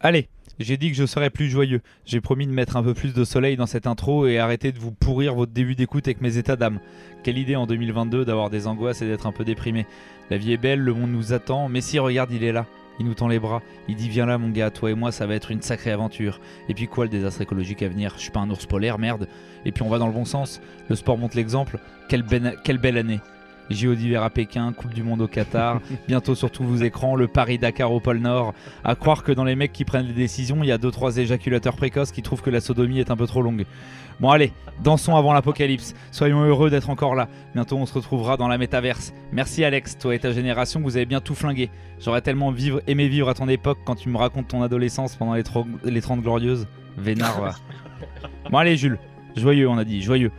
Allez, j'ai dit que je serais plus joyeux. J'ai promis de mettre un peu plus de soleil dans cette intro et arrêter de vous pourrir votre début d'écoute avec mes états d'âme. Quelle idée en 2022 d'avoir des angoisses et d'être un peu déprimé. La vie est belle, le monde nous attend, mais si regarde, il est là. Il nous tend les bras, il dit viens là mon gars, toi et moi ça va être une sacrée aventure. Et puis quoi le désastre écologique à venir? Je suis pas un ours polaire, merde. Et puis on va dans le bon sens, le sport montre l'exemple, quelle, belle- quelle belle année. JO d'hiver à Pékin, Coupe du Monde au Qatar, bientôt sur tous vos écrans, le Paris-Dakar au pôle Nord. À croire que dans les mecs qui prennent les décisions, il y a 2-3 éjaculateurs précoces qui trouvent que la sodomie est un peu trop longue. Bon allez, dansons avant l'apocalypse. Soyons heureux d'être encore là. Bientôt on se retrouvera dans la métaverse. Merci Alex, toi et ta génération, vous avez bien tout flingué. J'aurais tellement vivre, aimé vivre à ton époque quand tu me racontes ton adolescence pendant les, les 30 glorieuses. Vénard, va. Bon allez Jules, joyeux on a dit, joyeux.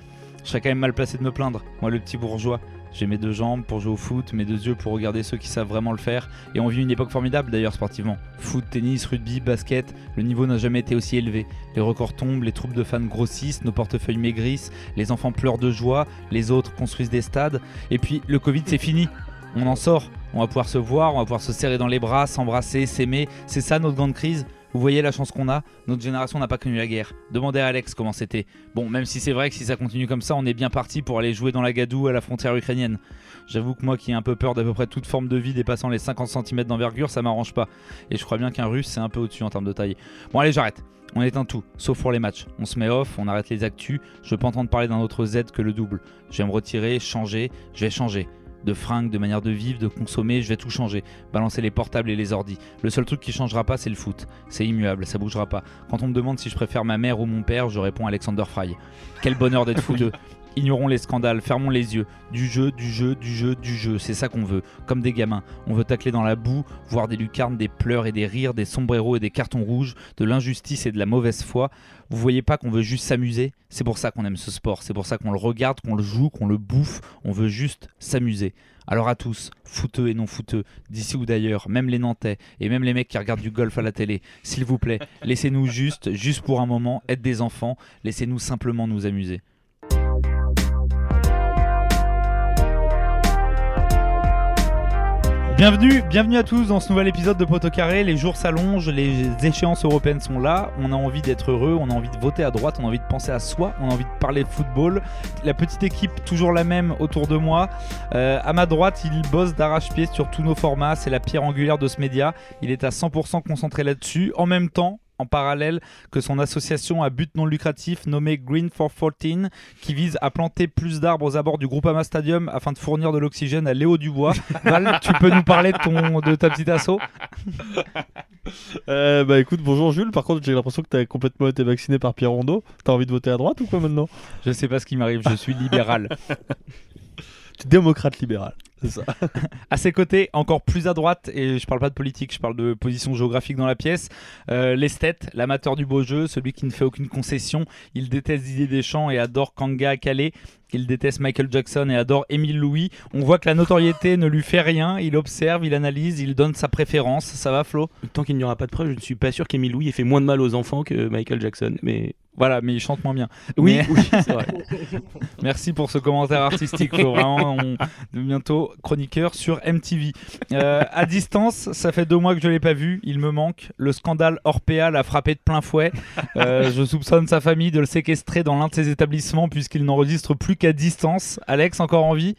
Je serais quand même mal placé de me plaindre, moi le petit bourgeois. J'ai mes deux jambes pour jouer au foot, mes deux yeux pour regarder ceux qui savent vraiment le faire. Et on vit une époque formidable d'ailleurs sportivement. Foot, tennis, rugby, basket, le niveau n'a jamais été aussi élevé. Les records tombent, les troupes de fans grossissent, nos portefeuilles maigrissent, les enfants pleurent de joie, les autres construisent des stades. Et puis le Covid c'est fini, on en sort. On va pouvoir se voir, on va pouvoir se serrer dans les bras, s'embrasser, s'aimer. C'est ça notre grande crise. Vous voyez la chance qu'on a Notre génération n'a pas connu la guerre. Demandez à Alex comment c'était. Bon, même si c'est vrai que si ça continue comme ça, on est bien parti pour aller jouer dans la gadoue à la frontière ukrainienne. J'avoue que moi qui ai un peu peur d'à peu près toute forme de vie dépassant les 50 cm d'envergure, ça m'arrange pas. Et je crois bien qu'un russe c'est un peu au-dessus en termes de taille. Bon allez j'arrête. On éteint tout, sauf pour les matchs. On se met off, on arrête les actus. Je veux pas entendre parler d'un autre Z que le double. Je vais me retirer, changer, je vais changer. De fringues, de manière de vivre, de consommer, je vais tout changer. Balancer les portables et les ordis. Le seul truc qui changera pas, c'est le foot. C'est immuable, ça bougera pas. Quand on me demande si je préfère ma mère ou mon père, je réponds Alexander Fry. Quel bonheur d'être fouteux. Ignorons les scandales, fermons les yeux. Du jeu, du jeu, du jeu, du jeu. C'est ça qu'on veut. Comme des gamins. On veut tacler dans la boue, voir des lucarnes, des pleurs et des rires, des sombreros et des cartons rouges, de l'injustice et de la mauvaise foi. Vous voyez pas qu'on veut juste s'amuser? C'est pour ça qu'on aime ce sport. C'est pour ça qu'on le regarde, qu'on le joue, qu'on le bouffe. On veut juste s'amuser. Alors à tous, fouteux et non fouteux, d'ici ou d'ailleurs, même les Nantais et même les mecs qui regardent du golf à la télé, s'il vous plaît, laissez-nous juste, juste pour un moment, être des enfants, laissez-nous simplement nous amuser. Bienvenue, bienvenue à tous dans ce nouvel épisode de Poteau Carré. Les jours s'allongent, les échéances européennes sont là. On a envie d'être heureux, on a envie de voter à droite, on a envie de penser à soi, on a envie de parler de football. La petite équipe, toujours la même autour de moi. Euh, à ma droite, il bosse d'arrache-pied sur tous nos formats. C'est la pierre angulaire de ce média. Il est à 100% concentré là-dessus. En même temps, en parallèle que son association à but non lucratif nommée Green for 14 qui vise à planter plus d'arbres aux abords du Groupama Stadium afin de fournir de l'oxygène à Léo Dubois. Val, tu peux nous parler de, ton, de ta petite asso? Euh, bah écoute, bonjour Jules. Par contre, j'ai l'impression que t'as complètement été vacciné par Pierre Rondeau. T'as envie de voter à droite ou quoi maintenant? Je sais pas ce qui m'arrive, je suis libéral. Tu es démocrate libéral. C'est ça. À ses côtés, encore plus à droite, et je parle pas de politique, je parle de position géographique dans la pièce, euh, l'esthète, l'amateur du beau jeu, celui qui ne fait aucune concession, il déteste Didier Deschamps et adore Kanga à Calais, il déteste Michael Jackson et adore Émile Louis. On voit que la notoriété ne lui fait rien, il observe, il analyse, il donne sa préférence. Ça va Flo? Tant qu'il n'y aura pas de preuve, je ne suis pas sûr qu'Emile Louis ait fait moins de mal aux enfants que Michael Jackson. Mais Voilà, mais il chante moins bien. oui, Mais- oui, c'est vrai. Merci pour ce commentaire artistique, Flo. Vraiment, on... bientôt chroniqueur sur MTV. Euh, à distance, ça fait deux mois que je l'ai pas vu. Il me manque. Le scandale Orpea l'a frappé de plein fouet. Euh, je soupçonne sa famille de le séquestrer dans l'un de ses établissements puisqu'il n'enregistre plus qu'à distance. Alex, encore en vie?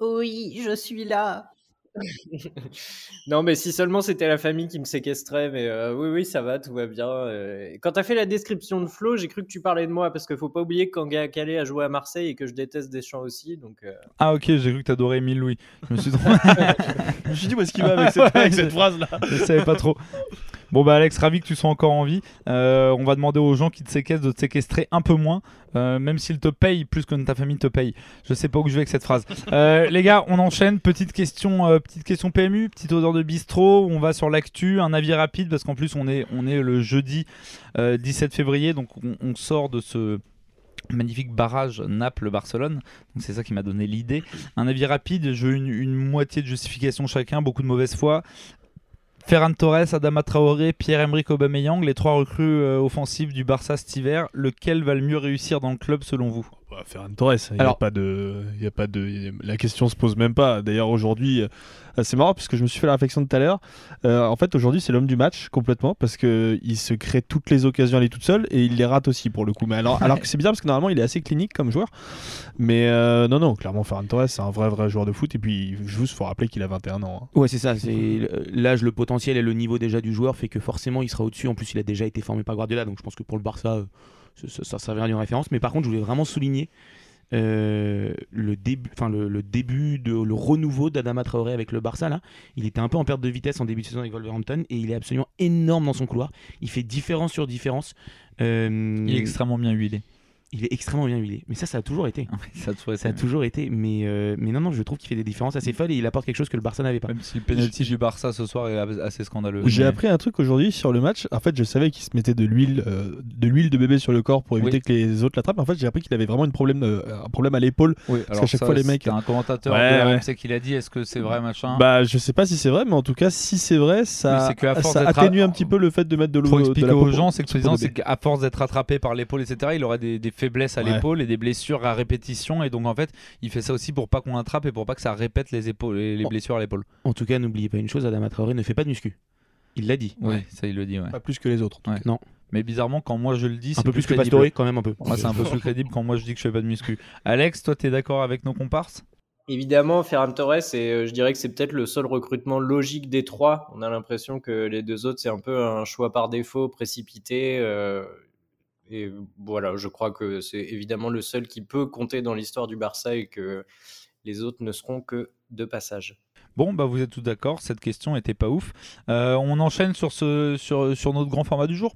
Oui, je suis là. Non, mais si seulement c'était la famille qui me séquestrait, mais euh, oui, oui, ça va, tout va bien. euh. Quand t'as fait la description de Flo, j'ai cru que tu parlais de moi, parce qu'il faut pas oublier que Kanga Calais a joué à Marseille et que je déteste Deschamps aussi, donc... euh, Ah ok, j'ai cru que t'adorais Émile Louis. Je me suis. Je me suis dit, où est-ce qu'il va avec cette, avec cette phrase-là? je savais pas trop. Bon bah Alex, ravi que tu sois encore en vie. Euh, on va demander aux gens qui te séquestrent de te séquestrer un peu moins, euh, même s'ils te payent plus que ta famille te paye. Je sais pas où je vais avec cette phrase. Euh, les gars, on enchaîne. Petite question, petite question PMU, petite odeur de bistrot. On va sur l'actu, un avis rapide parce qu'en plus on est, on est le jeudi euh, 17 février, donc on, on sort de ce magnifique barrage Naples-Barcelone. Donc c'est ça qui m'a donné l'idée. Un avis rapide, je veux une, une moitié de justification chacun, beaucoup de mauvaise foi. Ferran Torres, Adama Traoré, Pierre-Emerick Aubameyang, les trois recrues euh, offensives du Barça cet hiver, lequel va le mieux réussir dans le club selon vous? Bah, Ferran Torres, il y a Alors- pas de, il y a pas de, la question se pose même pas. D'ailleurs aujourd'hui, euh, c'est marrant puisque je me suis fait la réflexion tout à l'heure. Euh, en fait aujourd'hui c'est l'homme du match complètement parce que il se crée toutes les occasions à lui toute seule et il les rate aussi pour le coup. Mais alors, alors que c'est bizarre parce que normalement il est assez clinique comme joueur. Mais euh, non non, clairement Ferran Torres c'est un vrai vrai joueur de foot et puis juste faut rappeler qu'il a 21 ans. hein. Ouais, c'est ça. C'est l'âge, le potentiel et le niveau déjà du joueur fait que forcément il sera au-dessus. En plus, il a déjà été formé par Guardiola, donc je pense que pour le Barça, ça, servira d'une référence. Mais par contre, je voulais vraiment souligner euh, le début, enfin le, le début de le renouveau d'Adama Traoré avec le Barça. Là, il était un peu en perte de vitesse en début de saison avec Wolverhampton et il est absolument énorme dans son couloir. Il fait différence sur différence. Euh, Il est extrêmement bien huilé. Il est extrêmement bien huilé. Mais ça, ça a toujours été. ça a toujours été. Ça a toujours été. Mais, euh, mais non, non, je trouve qu'il fait des différences assez folles et il apporte quelque chose que le Barça n'avait pas. Même si le penalty du Barça ce soir est assez scandaleux. J'ai Mais- appris un truc aujourd'hui sur le match. En fait, je savais qu'il se mettait de l'huile, euh, de l'huile de bébé sur le corps pour éviter Oui. que les autres l'attrapent. En fait, j'ai appris qu'il avait vraiment une problème, euh, un problème à l'épaule. Oui, qu'à chaque fois, les mecs- C'est un commentateur Ouais, ouais. RMC qui l'a dit. Est-ce que c'est vrai, machin Bah, je sais pas si c'est vrai, mais en tout cas, si c'est vrai, ça, c'est ça atténue à- un petit peu le fait de mettre de l'eau. Pour de expliquer la aux gens, c'est que c'est qu'à force d'être attrapé par l'épaule, etc., il aurait des, des faiblesses à Ouais. l'épaule et des blessures à répétition. Et donc, en fait, il fait ça aussi pour pas qu'on l'attrape et pour pas que ça répète les, épaules, les, les blessures à l'épaule. En tout cas, n'oubliez pas une chose Adama Traoré ne fait pas de muscu. Il l'a dit. Oui, ça, il le dit, ouais. Pas plus que les autres. Ouais. Mais bizarrement, quand moi je le dis, Un c'est peu plus que crédible. Pastore, quand même un peu. Moi, c'est un peu plus crédible quand moi je dis que je fais pas de muscu. Alex, toi, t'es d'accord avec nos comparses? Évidemment, Ferran Torres, et euh, je dirais que c'est peut-être le seul recrutement logique des trois. On a l'impression que les deux autres, c'est un peu un choix par défaut, précipité. euh, et voilà, je crois que c'est évidemment le seul qui peut compter dans l'histoire du Barça et que les autres ne seront que de passage. Bon, bah vous êtes tous d'accord, cette question était pas ouf. Euh, on enchaîne sur, ce, sur, sur notre grand format du jour?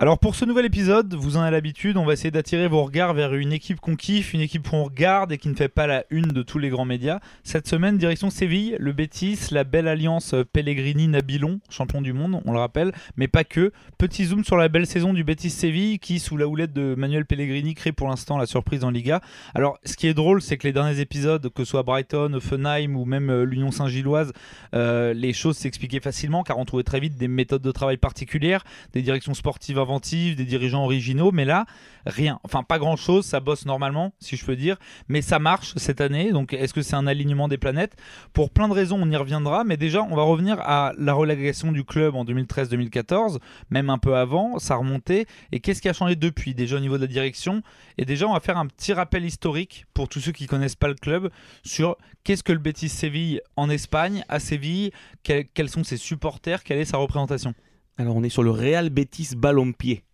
Alors pour ce nouvel épisode, vous en avez l'habitude, on va essayer d'attirer vos regards vers une équipe qu'on kiffe, une équipe qu'on regarde et qui ne fait pas la une de tous les grands médias. Cette semaine, direction Séville, le Betis, la belle alliance Pellegrini-Nabilon, champion du monde, on le rappelle, mais pas que. Petit zoom sur la belle saison du Betis Séville qui, sous la houlette de Manuel Pellegrini, crée pour l'instant la surprise en Liga. Alors ce qui est drôle, c'est que les derniers épisodes, que ce soit Brighton, Offenheim ou même euh, l'Union Saint-Gilloise, euh, les choses s'expliquaient facilement car on trouvait très vite des méthodes de travail particulières, des directions sportives des dirigeants originaux, mais là, rien. Enfin, pas grand chose, ça bosse normalement, si je peux dire, mais ça marche cette année. Donc, est-ce que c'est un alignement des planètes? Pour plein de raisons, on y reviendra, mais déjà, on va revenir à la relégation du club en 2013-2014, même un peu avant, ça remontait. Et qu'est-ce qui a changé depuis, déjà au niveau de la direction? Et déjà, on va faire un petit rappel historique pour tous ceux qui connaissent pas le club sur qu'est-ce que le Betis Séville en Espagne, à Séville, quels sont ses supporters, quelle est sa représentation? Alors on est sur le Real Betis Ballon-Pied.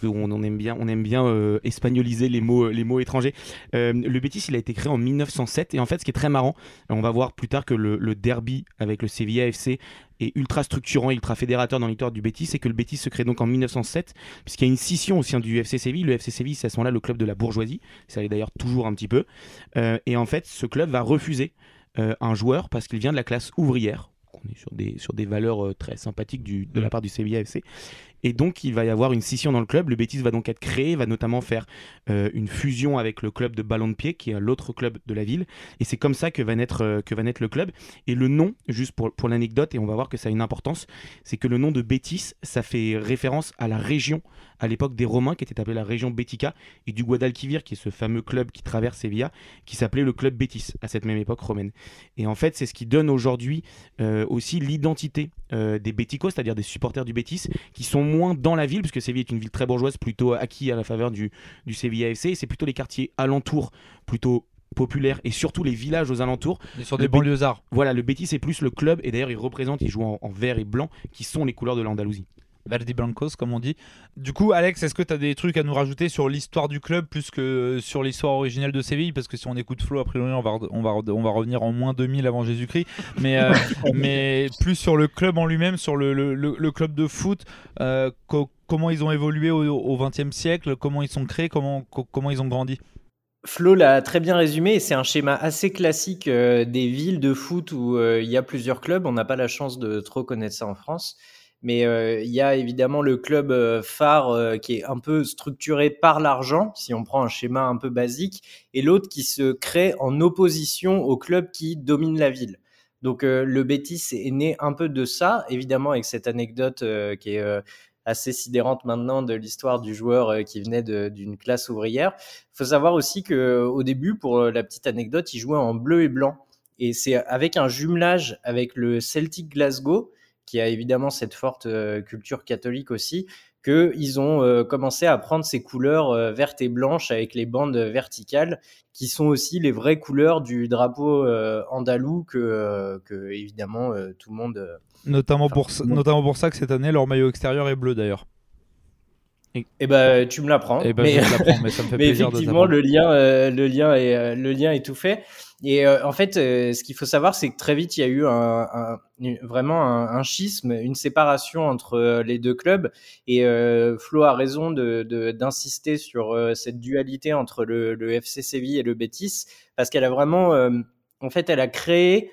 Qu'on on aime bien, on aime bien euh, espagnoliser les mots, les mots étrangers. Euh, le Betis, il a été créé en 1907 et en fait, ce qui est très marrant, on va voir plus tard que le, derby avec le Sevilla FC est ultra structurant, ultra fédérateur dans l'histoire du Betis, c'est que le Betis se crée donc en 1907, puisqu'il y a une scission au sein du FC Séville. Le FC Séville, c'est à ce moment-là le club de la bourgeoisie, ça l'est d'ailleurs toujours un petit peu. Euh, et en fait, ce club va refuser euh, un joueur parce qu'il vient de la classe ouvrière. On est sur des, sur des valeurs euh, très sympathiques du, de la part du Sevilla FC. Et donc, il va y avoir une scission dans le club. Le Betis va donc être créé, va notamment faire euh, une fusion avec le club de Ballon de Pied, qui est l'autre club de la ville. Et c'est comme ça que va, naître, euh, que va naître le club. Et le nom, juste pour, pour l'anecdote, et on va voir que ça a une importance, c'est que le nom de Betis, ça fait référence à la région, à l'époque des Romains, qui était appelée la région Bética, et du Guadalquivir, qui est ce fameux club qui traverse Sevilla, qui s'appelait le club Betis, à cette même époque romaine. Et en fait, c'est ce qui donne aujourd'hui euh, aussi l'identité euh, des Béticos, c'est-à-dire des supporters du Betis, qui sont moins dans la ville, puisque Séville est une ville très bourgeoise, plutôt acquis à la faveur du, du Sevilla FC, et c'est plutôt les quartiers alentours, plutôt populaires, et surtout les villages aux alentours. Et Sur des banlieusards. Voilà, le Betis c'est plus le club, et d'ailleurs il représente, il joue en, en vert et blanc, qui sont les couleurs de l'Andalousie. Verdi Blancos, comme on dit. Du coup, Alex, est-ce que tu as des trucs à nous rajouter sur l'histoire du club plus que sur l'histoire originelle de Séville? Parce que si on écoute Flo, a priori, on va, on va, on va revenir en moins 2000 avant Jésus-Christ. Mais, euh, mais plus sur le club en lui-même, sur le, le- le- le club de foot, euh, co- comment ils ont évolué au XXe siècle, comment ils sont créés, comment, co- comment ils ont grandi? Flo l'a très bien résumé et c'est un schéma assez classique euh, des villes de foot où euh, il y a plusieurs clubs. On n'a pas la chance de trop connaître ça en France. Mais euh, il y a évidemment le club euh, phare euh, qui est un peu structuré par l'argent, si on prend un schéma un peu basique, et l'autre qui se crée en opposition au club qui domine la ville. Donc le Betis est né un peu de ça, évidemment avec cette anecdote qui est assez sidérante maintenant de l'histoire du joueur qui venait d'une classe ouvrière. Il faut savoir aussi que au début, pour la petite anecdote, il jouait en bleu et blanc. Et c'est avec un jumelage avec le Celtic Glasgow, qui a évidemment cette forte culture catholique aussi, qu'ils ont euh, commencé à prendre ces couleurs euh, vertes et blanches avec les bandes verticales, qui sont aussi les vraies couleurs du drapeau euh, andalou que, que évidemment tout le monde. Notamment, pour, notamment pour ça que cette année, leur maillot extérieur est bleu d'ailleurs. Et, eh ben tu me l'apprends. Eh ben, mais, mais ça me fait mais effectivement, le lien, le lien est, le lien est tout fait. Et euh, en fait, euh, ce qu'il faut savoir, c'est que très vite, il y a eu un, un, vraiment un, schisme, une séparation entre euh, les deux clubs. Et Flo a raison d'insister de, sur cette dualité entre le, le, FC Séville et le Betis, parce qu'elle a vraiment, en fait, elle a créé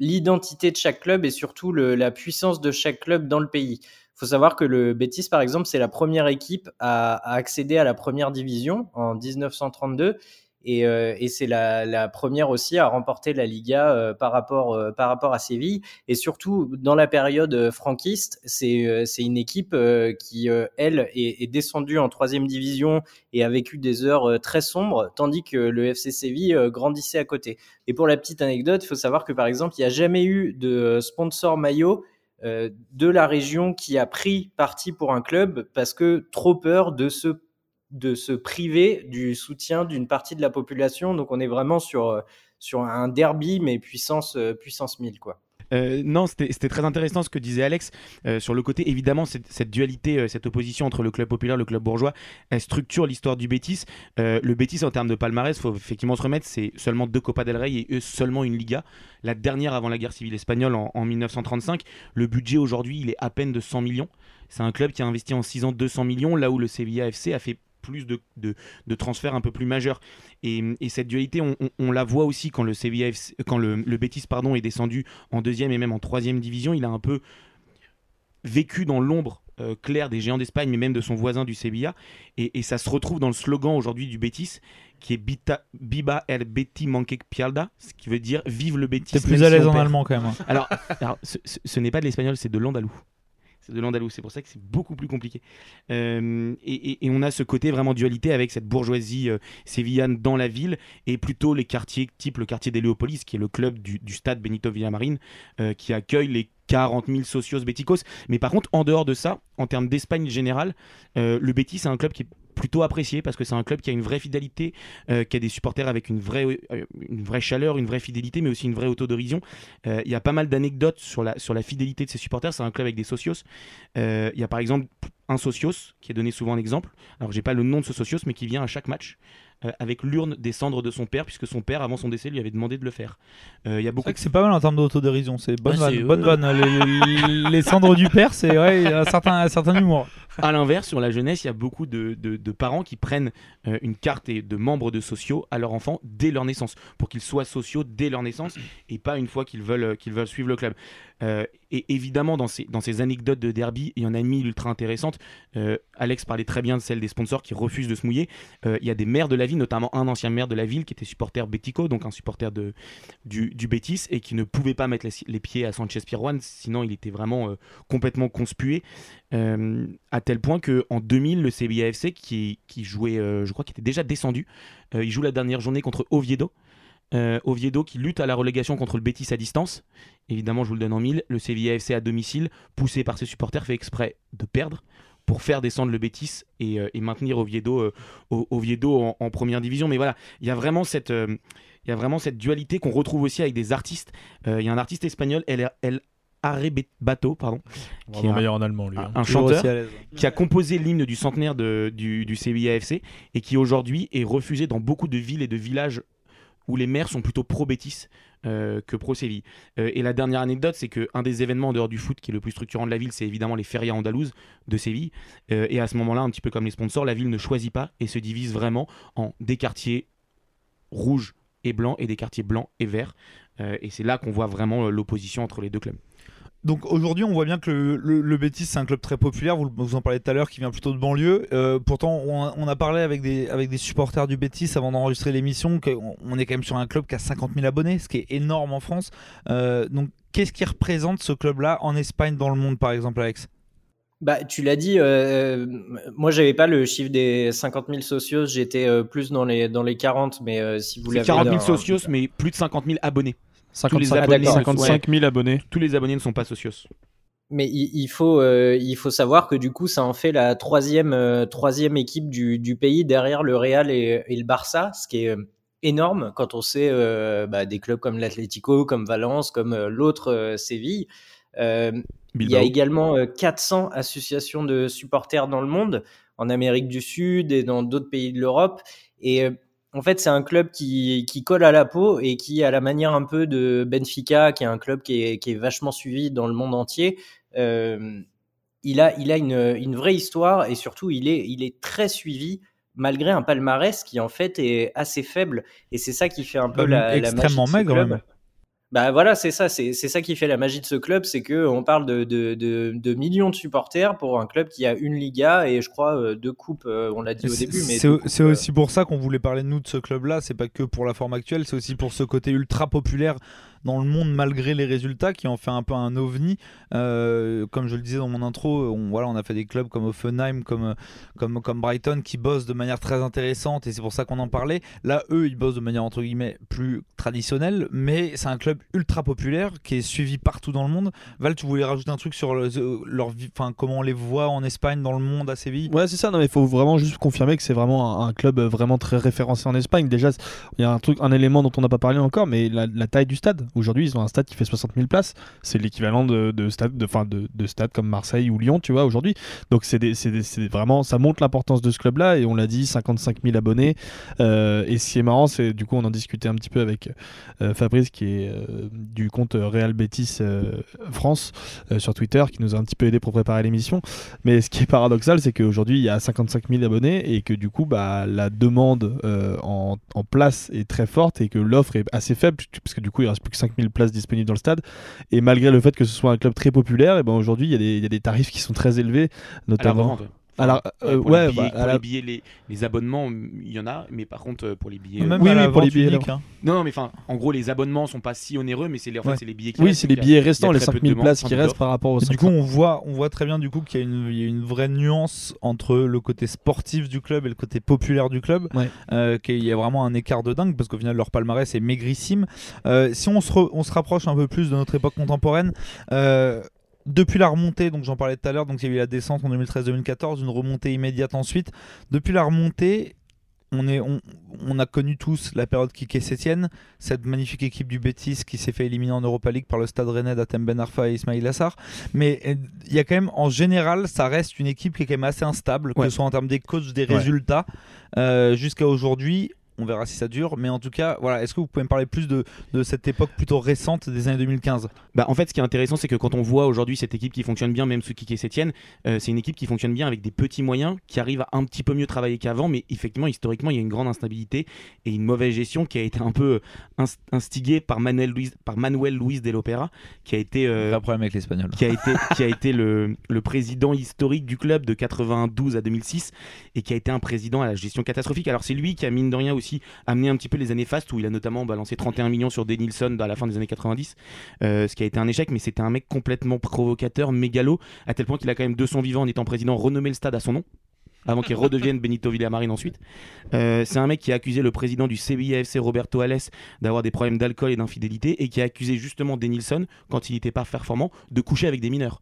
l'identité de chaque club et surtout le, la puissance de chaque club dans le pays. Faut savoir que le Betis, par exemple, c'est la première équipe à, accéder à la première division en 1932 et, euh, et c'est la, première aussi à remporter la Liga euh, par, rapport, euh, par rapport à Séville. Et surtout, dans la période franquiste, c'est c'est une équipe qui, elle, est, est, descendue en troisième division et a vécu des heures très sombres, tandis que le FC Séville grandissait à côté. Et pour la petite anecdote, il faut savoir que, par exemple, il n'y a jamais eu de sponsor maillot de la région qui a pris parti pour un club parce que trop peur de se de se priver du soutien d'une partie de la population. Donc on est vraiment sur, euh, sur un derby, mais puissance, euh, puissance 1000. Quoi. Euh, non, c'était très intéressant ce que disait Alex sur le côté. Évidemment, cette, cette dualité, cette opposition entre le club populaire et le club bourgeois, elle structure l'histoire du Bétis. le Bétis, en termes de palmarès, faut effectivement se remettre, c'est seulement deux Copa del Rey et eux seulement une Liga. La dernière avant la guerre civile espagnole en, en 1935. Le budget aujourd'hui, il est à peine de 100 millions. C'est un club qui a investi en 6 ans 200 millions, là où le Sevilla FC a fait plus de, de, transferts un peu plus majeurs. Et, cette dualité, on, la voit aussi quand le quand le, le Betis pardon, est descendu en deuxième et même en troisième division. Il a un peu vécu dans l'ombre euh, claire des géants d'Espagne, mais même de son voisin du Sevilla. Et, ça se retrouve dans le slogan aujourd'hui du Betis, qui est Bita, Biba el Betty Manque Pialda, ce qui veut dire Vive le Betis. T'es plus à l'aise en allemand quand même. Hein. Alors, ce, ce n'est pas de l'espagnol, c'est de l'andalou de l'andalou, c'est pour ça que c'est beaucoup plus compliqué. Euh, et, on a ce côté vraiment dualité avec cette bourgeoisie euh, sévillane dans la ville et plutôt les quartiers type le quartier d'Héléopolis, qui est le club du, stade Benito Villamarín, euh, qui accueille les 40 000 socios béticos. Mais par contre, en dehors de ça, en termes d'Espagne générale, le Betis, c'est un club qui est plutôt apprécié parce que c'est un club qui a une vraie fidélité, euh, qui a des supporters avec une vraie, euh, une vraie chaleur, une vraie fidélité, mais aussi une vraie autodérision. Euh, il y a pas mal d'anecdotes sur la, sur la fidélité de ses supporters. C'est un club avec des socios. Il y a par exemple un socios qui est donné souvent en exemple. Alors j'ai pas le nom de ce socios, mais qui vient à chaque match. Euh, avec l'urne des cendres de son père, puisque son père, avant son décès, lui avait demandé de le faire. Euh, il y a beaucoup. C'est que c'est pas mal en termes d'autodérision, c'est bonne vanne. Bonne vanne. Les, cendres du père, c'est ouais, un certain, un certain humour. À l'inverse, sur la jeunesse, il y a beaucoup de, parents qui prennent euh, une carte de membres de sociaux à leur enfant dès leur naissance, pour qu'ils soient sociaux dès leur naissance et pas une fois qu'ils veulent, veulent suivre le club. et évidemment, dans ces, anecdotes de derby, il y en a mis ultra intéressantes. Alex parlait très bien de celle des sponsors qui refusent de se mouiller. il y a des maires de la ville notamment un ancien maire de la ville qui était supporter Bético, donc un supporter du, du Bétis, et qui ne pouvait pas mettre les, pieds à Sanchez Pirouane, sinon il était vraiment euh, complètement conspué, euh, à tel point qu'en 2000, le CBAFC, qui, qui jouait, euh, je crois qu'il était déjà descendu, il joue la dernière journée contre Oviedo. Oviedo qui lutte à la relégation contre le Bétis à distance. Évidemment, je vous le donne en mille. Le Sevilla FC à domicile, poussé par ses supporters, fait exprès de perdre pour faire descendre le Bétis et, euh, maintenir Oviedo, euh, en, première division. Mais voilà, il y a vraiment cette, euh, dualité qu'on retrouve aussi avec des artistes. Il y a un artiste espagnol, El Bato, pardon, qui est un, en allemand, lui, un, hein. chanteur qui a composé l'hymne du centenaire de, du, du CBAFC et qui aujourd'hui est refusé dans beaucoup de villes et de villages où les maires sont plutôt pro-Bétis euh, que pro-Séville. Euh, et la dernière anecdote, c'est qu'un des événements en dehors du foot qui est le plus structurant de la ville, c'est évidemment les férias andalouses de Séville. Euh, et à ce moment-là, un petit peu comme les sponsors, la ville ne choisit pas et se divise vraiment en des quartiers rouges et blancs et des quartiers blancs et verts. et c'est là qu'on voit vraiment l'opposition entre les deux clubs. Donc aujourd'hui, on voit bien que le, le, le Betis, c'est un club très populaire. Vous, vous en parlez tout à l'heure, qui vient plutôt de banlieue. Euh, pourtant, on, a- on a parlé avec des, avec des supporters du Betis avant d'enregistrer l'émission. qu'on- On est quand même sur un club qui a 50 000 abonnés, ce qui est énorme en France. Euh, donc, qu'est-ce qui représente ce club-là en Espagne, dans le monde, par exemple, Alex? Bah, tu l'as dit, euh, moi j'avais pas le chiffre des 50 000 socios, j'étais euh, plus dans les, dans les 40, mais euh, si vous l'avez. 40 000 dans- socios, mais plus de 50 000 abonnés. 55, abonnés, 55 000 abonnés. Tous les abonnés ne sont pas socios. Mais il, il faut, euh, il faut savoir que du coup, ça en fait la troisième, euh, troisième équipe du, du pays derrière le Real et, et le Barça, ce qui est euh, énorme quand on sait euh, bah, des clubs comme l'Atlético, comme Valence, comme euh, l'autre euh, Séville. Euh, il y a également euh, 400 associations de supporters dans le monde, en Amérique du Sud et dans d'autres pays de l'Europe. Et euh, en fait, c'est un club qui, qui colle à la peau et qui, à la manière un peu de Benfica, qui est un club qui est, qui est vachement suivi dans le monde entier, euh, il a, il a une, une vraie histoire et surtout, il est, il est très suivi malgré un palmarès qui en fait est assez faible. Et c'est ça qui fait un peu Même la, la extrêmement magie de ce maigre, club. même. Bah voilà, c'est ça, c'est ça qui fait la magie de ce club, c'est que on parle de, de, de, de millions de supporters pour un club qui a une Liga et je crois euh, deux coupes, euh, on l'a dit au début. mais c'est euh, aussi pour ça qu'on voulait parler de nous de ce club-là. C'est pas que pour la forme actuelle, c'est aussi pour ce côté ultra populaire dans le monde malgré les résultats qui en fait un peu un ovni. Euh, comme je le disais dans mon intro, on, voilà, on a fait des clubs comme Offenheim, comme, comme, comme Brighton qui bossent de manière très intéressante et c'est pour ça qu'on en parlait. Là, eux, ils bossent de manière entre guillemets plus traditionnelle, mais c'est un club ultra populaire qui est suivi partout dans le monde. Val, tu voulais rajouter un truc sur le- leur enfin comment on les voit en Espagne, dans le monde, à Séville? Ouais, c'est ça. Non, il faut vraiment juste confirmer que c'est vraiment un, club euh, vraiment très référencé en Espagne. Déjà, il y a un truc, un élément dont on n'a pas parlé encore, mais la taille du stade. Aujourd'hui, ils ont un stade qui fait 60 000 places. C'est l'équivalent de, de stade, de, fin, de, de stades comme Marseille ou Lyon, tu vois, aujourd'hui. Donc, c'est vraiment, ça montre l'importance de ce club-là. Et on l'a dit, 55 000 abonnés. Euh, et ce qui est marrant, c'est du coup, on en discutait un petit peu avec euh, Fabrice, qui est euh, du compte Real Betis France sur Twitter, qui nous a un petit peu aidé pour préparer l'émission. Mais ce qui est paradoxal, c'est qu'aujourd'hui, il y a 55 000 abonnés et que du coup, bah, la demande en, en place est très forte et que l'offre est assez faible, parce que du coup, il reste plus que 5 000 places disponibles dans le stade. Et malgré le fait que ce soit un club très populaire, et ben aujourd'hui, il y, a des- tarifs qui sont très élevés, notamment. La- euh, pour ouais, les billets, bah, pour la- les, billets les, les abonnements, il y en a, mais par contre, euh, pour les billets. euh, Même Oui, oui, pour les billets, unique, hein. Non, non, mais enfin, en gros, les abonnements sont pas si onéreux, mais c'est les, en fait, Ouais. c'est les billets qui Oui, c'est les billets restants, les très peu 5 de 000 demandes, places enfin, qui restent par rapport aux Et 5 du coup, on voit, on voit très bien du coup qu'il y, a une- il y a une vraie nuance entre le côté sportif du club et le côté populaire du club. Ouais. Euh, qu'il y a vraiment un écart de dingue parce qu'au final, leur palmarès est maigrissime. Euh, si on se, re- on se rapproche un peu plus de notre époque contemporaine, euh, depuis la remontée, donc j'en parlais tout à l'heure, donc il y a eu la descente en 2013-2014, une remontée immédiate ensuite. Depuis la remontée, on, est, on, on a connu tous la période Kike Sétienne, cette magnifique équipe du Betis qui s'est fait éliminer en Europa League par le Stade Rennais d'Atem Ben Arfa et Ismail Assar. Mais euh, il y a quand même, en général, ça reste une équipe qui est quand même assez instable, que ce soit en termes des coachs, des Ouais. résultats. Euh, Jusqu'à aujourd'hui, on verra si ça dure. Mais en tout cas, voilà, est-ce que vous pouvez me parler plus de, de cette époque plutôt récente des années 2015 Bah, en fait, ce qui est intéressant, c'est que quand on voit aujourd'hui cette équipe qui fonctionne bien, même sous Kike Sétienne, euh, c'est une équipe qui fonctionne bien avec des petits moyens, qui arrive à un petit peu mieux travailler qu'avant, mais effectivement, historiquement, il y a une grande instabilité et une mauvaise gestion qui a été un peu inst- instigée par Manuel Luis, par Manuel Luis de l'Opera, qui a été euh, problème avec l'espagnol. qui a été, qui a été le, le président historique du club de 92 à 2006 et qui a été un président à la gestion catastrophique. Alors c'est lui qui a mine de rien aussi amené un petit peu les années fastes où il a notamment balancé 31 millions sur Denilson à la fin des années 90, euh, ce qui a été un échec, mais c'était un mec complètement provocateur, mégalo, à tel point qu'il a quand même de son vivant en étant président renommé le stade à son nom avant qu'il redevienne Benito Villamarin ensuite. Euh, c'est un mec qui a accusé le président du CBIFC Roberto Alès d'avoir des problèmes d'alcool et d'infidélité et qui a accusé justement Denilson, quand il n'était pas performant, de coucher avec des mineurs.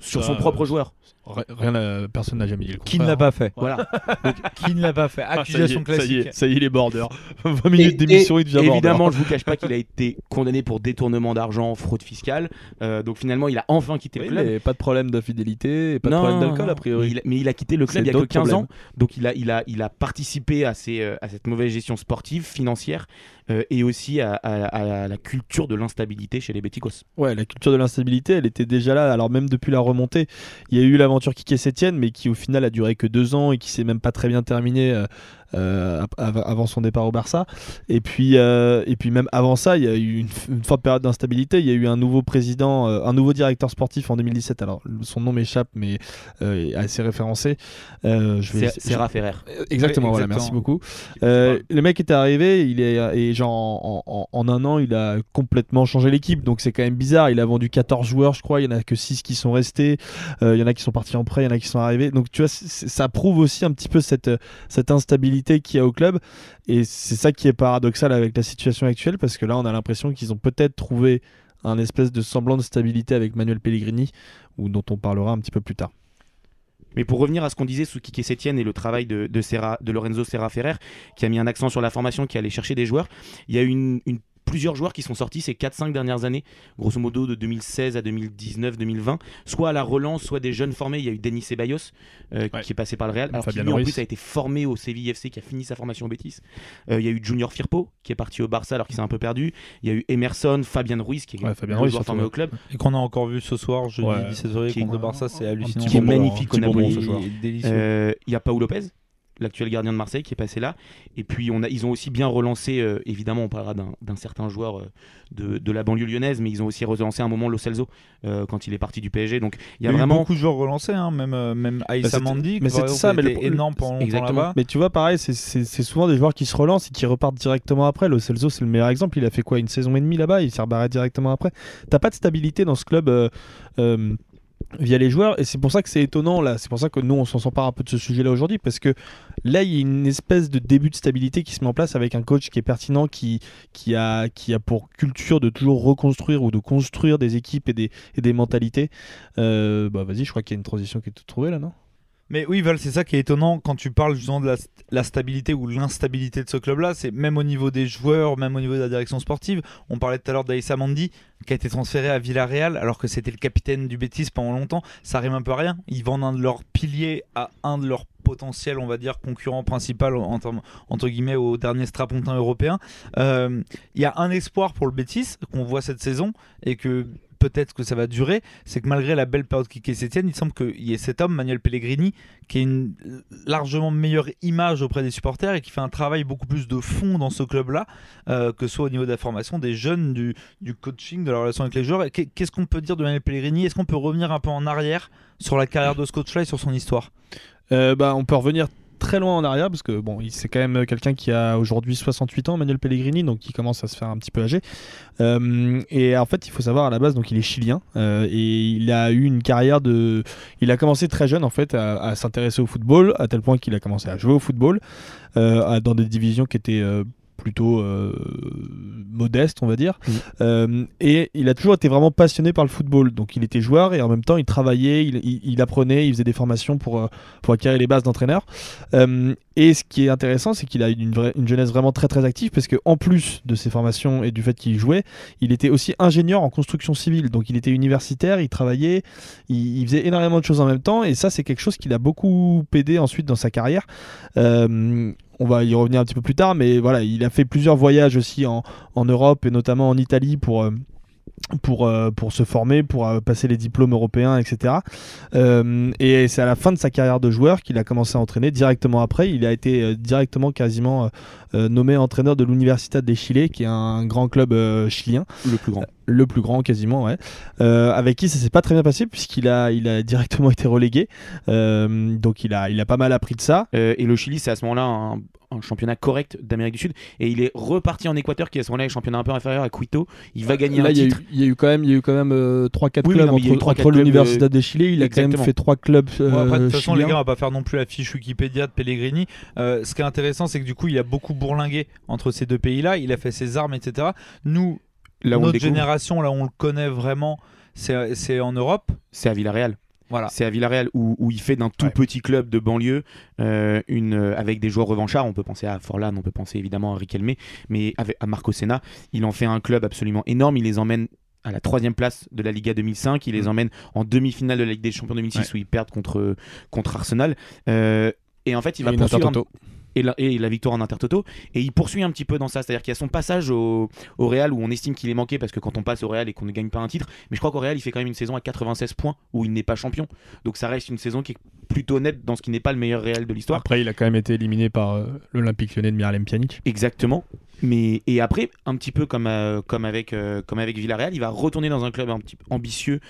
Sur son propre euh, joueur. Ri- Rien, personne n'a jamais dit le Qui ne contraire. l'a pas fait Voilà. Qui ne l'a pas fait Ah, ça y est, Accusation ça y classique. est, ça y est, les borders. 20 minutes Et- d'émission, il devient border. Évidemment, je vous cache pas qu'il a été condamné pour détournement d'argent, fraude fiscale. Euh, donc finalement, il a enfin quitté Oui, le club. mais pas de problème d'infidélité et pas de problème d'alcool a priori. Mais il, a- mais il a quitté le club il y a que d'autres 15 problèmes. ans. Donc il a, il a, il a participé à, ces, euh, à cette mauvaise gestion sportive, financière euh, et aussi à, à- à la culture de l'instabilité chez les Béticos. Ouais, la culture de l'instabilité, elle était déjà là. Alors même depuis la remontée, il y a eu l'aventure Kike Sétienne, mais qui au final a duré que deux ans et qui s'est même pas très bien terminée euh, av- avant son départ au Barça. Et puis, euh, et puis même avant ça, il y a eu une, une forte période d'instabilité. Il y a eu un nouveau président, euh, un nouveau directeur sportif en 2017. Alors son nom m'échappe, mais euh, est assez référencé. Euh, je vais- C'est Serra Ferrer. Exactement, Oui, voilà, merci beaucoup. Euh, le mec était arrivé, il est et genre en, en- en un an, il a complètement changé l'équipe. Donc c'est quand même bizarre. Il a vendu 14 joueurs, je crois. Il y en a que 6 qui sont restés. Euh, il y en a qui sont partis en prêt, il y en a qui sont arrivés. Donc tu vois, ça prouve aussi un petit peu cette cette instabilité qu'il y a au club. Et c'est ça qui est paradoxal avec la situation actuelle parce que là, on a l'impression qu'ils ont peut-être trouvé un espèce de semblant de stabilité avec Manuel Pellegrini, ou dont on parlera un petit peu plus tard. Mais pour revenir à ce qu'on disait sous Kike Sétienne et le travail de, Serra- de Lorenzo Serra Ferrer, qui a mis un accent sur la formation, qui allait chercher des joueurs, il y a une- plusieurs joueurs qui sont sortis ces 4-5 dernières années, grosso modo de 2016 à 2019-2020, soit à la relance, soit des jeunes formés. Il y a eu Denis Ceballos euh, Ouais. qui est passé par le Real, alors Fabien qui lui en Ruiz. plus a été formé au Séville FC, qui a fini sa formation au Betis. Euh, il y a eu Junior Firpo qui est parti au Barça alors qu'il s'est un peu perdu. Il y a eu Emerson, Fabien Ruiz qui est Ouais, Fabien Ruiz, ouais. au club. Et qu'on a encore vu ce soir, jeudi Ouais. 17 février Qui- contre le Barça, c'est hallucinant. qui est magnifique au Napoli. Il. Euh, Il y a Pau Lopez, l'actuel gardien de Marseille, qui est passé là. Et puis on a, ils ont aussi bien relancé, euh, évidemment, on parlera d'un certain joueur euh, de, de la banlieue lyonnaise, mais ils ont aussi relancé un moment Lo Celso euh, quand il est parti du PSG. Donc il y a vraiment. beaucoup de joueurs relancés, hein, même, euh, même Aïssa c'était- Mandi, mais exemple, ça, mais le énorme pendant là-bas. Mais tu vois, pareil, c'est- c'est c'est souvent des joueurs qui se relancent et qui repartent directement après. Le Celso, c'est le meilleur exemple. Il a fait quoi Une saison et demie là-bas, il s'est rebarré directement après. T'as pas de stabilité dans ce club euh, euh, via les joueurs et c'est pour ça que c'est étonnant là. C'est pour ça que nous, on s'en s'empare un peu de ce sujet-là aujourd'hui parce que là, il y a une espèce de début de stabilité qui se met en place avec un coach qui est pertinent, qui, qui, a, qui a pour culture de toujours reconstruire ou de construire des équipes et des, et mentalités. Euh, bah vas-y, je crois qu'il y a une transition qui est trouvée là, non? Mais oui, Val, c'est ça qui est étonnant quand tu parles justement de la, stabilité ou l'instabilité de ce club-là. C'est même au niveau des joueurs, même au niveau de la direction sportive. On parlait tout à l'heure d'Aïssa Mandi qui a été transféré à Villarreal alors que c'était le capitaine du Betis pendant longtemps. Ça rime un peu à rien. Ils vendent un de leurs piliers à un de leurs potentiels, on va dire, concurrents principal entre guillemets au dernier strapontin européen. Euh, Il y a un espoir pour le Betis qu'on voit cette saison et que peut-être que ça va durer, c'est que malgré la belle période qui s'étienne, il semble qu'il y ait cet homme, Manuel Pellegrini, qui a une largement meilleure image auprès des supporters et qui fait un travail beaucoup plus de fond dans ce club-là, euh, que ce soit au niveau de la formation des jeunes, du, coaching, de la relation avec les joueurs. Qu'est-ce qu'on peut dire de Manuel Pellegrini? Est-ce qu'on peut revenir un peu en arrière sur la carrière de ce coach-là et sur son histoire? Euh, bah, on peut revenir très loin en arrière parce que bon, c'est quand même quelqu'un qui a aujourd'hui 68 ans, Manuel Pellegrini, donc il commence à se faire un petit peu âgé. Euh, et en fait, il faut savoir à la base, donc il est chilien euh, et il a eu une carrière de. Il a commencé très jeune en fait à, s'intéresser au football, à tel point qu'il a commencé à jouer au football euh, dans des divisions qui étaient euh, plutôt euh, modestes, on va dire. Euh, et il a toujours été vraiment passionné par le football. Donc il était joueur et en même temps il travaillait, il, il- il apprenait, il faisait des formations pour, euh, pour acquérir les bases d'entraîneur. Euh, et ce qui est intéressant, c'est qu'il a une, vraie- une jeunesse vraiment très très active parce que en plus de ses formations et du fait qu'il jouait, il était aussi ingénieur en construction civile. Donc il était universitaire, il travaillait, il, il faisait énormément de choses en même temps et ça c'est quelque chose qui l'a beaucoup aidé ensuite dans sa carrière. On va y revenir un petit peu plus tard, mais voilà, il a fait plusieurs voyages aussi en, Europe et notamment en Italie pour, euh, euh, se former, pour euh, passer les diplômes européens, etc. Et c'est à la fin de sa carrière de joueur qu'il a commencé à entraîner. Directement après, il a été directement quasiment nommé entraîneur de l'Universitad de Chile, qui est un grand club euh, chilien Le plus grand. le plus grand quasiment, ouais. Euh, avec qui ça s'est pas très bien passé puisqu'il a, il a directement été relégué. Euh, donc il a, il a pas mal appris de ça. Euh, et le Chili, c'est à ce moment-là un, un championnat correct d'Amérique du Sud. Et il est reparti en Équateur, qui à ce moment-là est championnat un peu inférieur à Quito. Il va gagner Là, un il y, a eu, titre. il y a eu quand même, il y a eu quand même euh, 3-4 Oui, oui, clubs non, y entre, entre clubs, l'Universidad de Chile. Il a quand même fait trois clubs. Bon, après, de euh, toute façon, les gars, on va pas faire non plus la fiche Wikipédia de Pellegrini. Euh, ce qui est intéressant, c'est que du coup, il a beaucoup bourlingué entre ces deux pays-là. Il a fait ses armes, etc. Nous, Là notre génération, là où on le connaît vraiment, c'est en Europe. c'est à Villarreal. Voilà. C'est à Villarreal où, où il fait d'un tout Ouais. petit club de banlieue euh, une, euh, avec des joueurs revanchards. On peut penser à Forlan, on peut penser évidemment à Riquelme, mais avec, à Marco Senna. Il en fait un club absolument énorme. Il les emmène à la troisième place de la Liga 2005. Il les Mm. emmène en demi-finale de la Ligue des Champions 2006 Ouais. où ils perdent contre, contre Arsenal. Euh, et en fait, il va Et poursuivre. Et la, et la victoire en Intertoto. Et il poursuit un petit peu dans ça. C'est-à-dire qu'il y a son passage au, au Real où on estime qu'il est manqué parce que quand on passe au Real et qu'on ne gagne pas un titre, mais je crois qu'au Real il fait quand même une saison à 96 points où il n'est pas champion. Donc ça reste une saison qui est plutôt nette dans ce qui n'est pas le meilleur Real de l'histoire. Après, il a quand même été éliminé par euh, l'Olympique lyonnais de Miralem Pjanic. Exactement. Mais et après, un petit peu comme, euh, comme, avec, euh, comme avec Villarreal, il va retourner dans un club un petit peu ambitieux,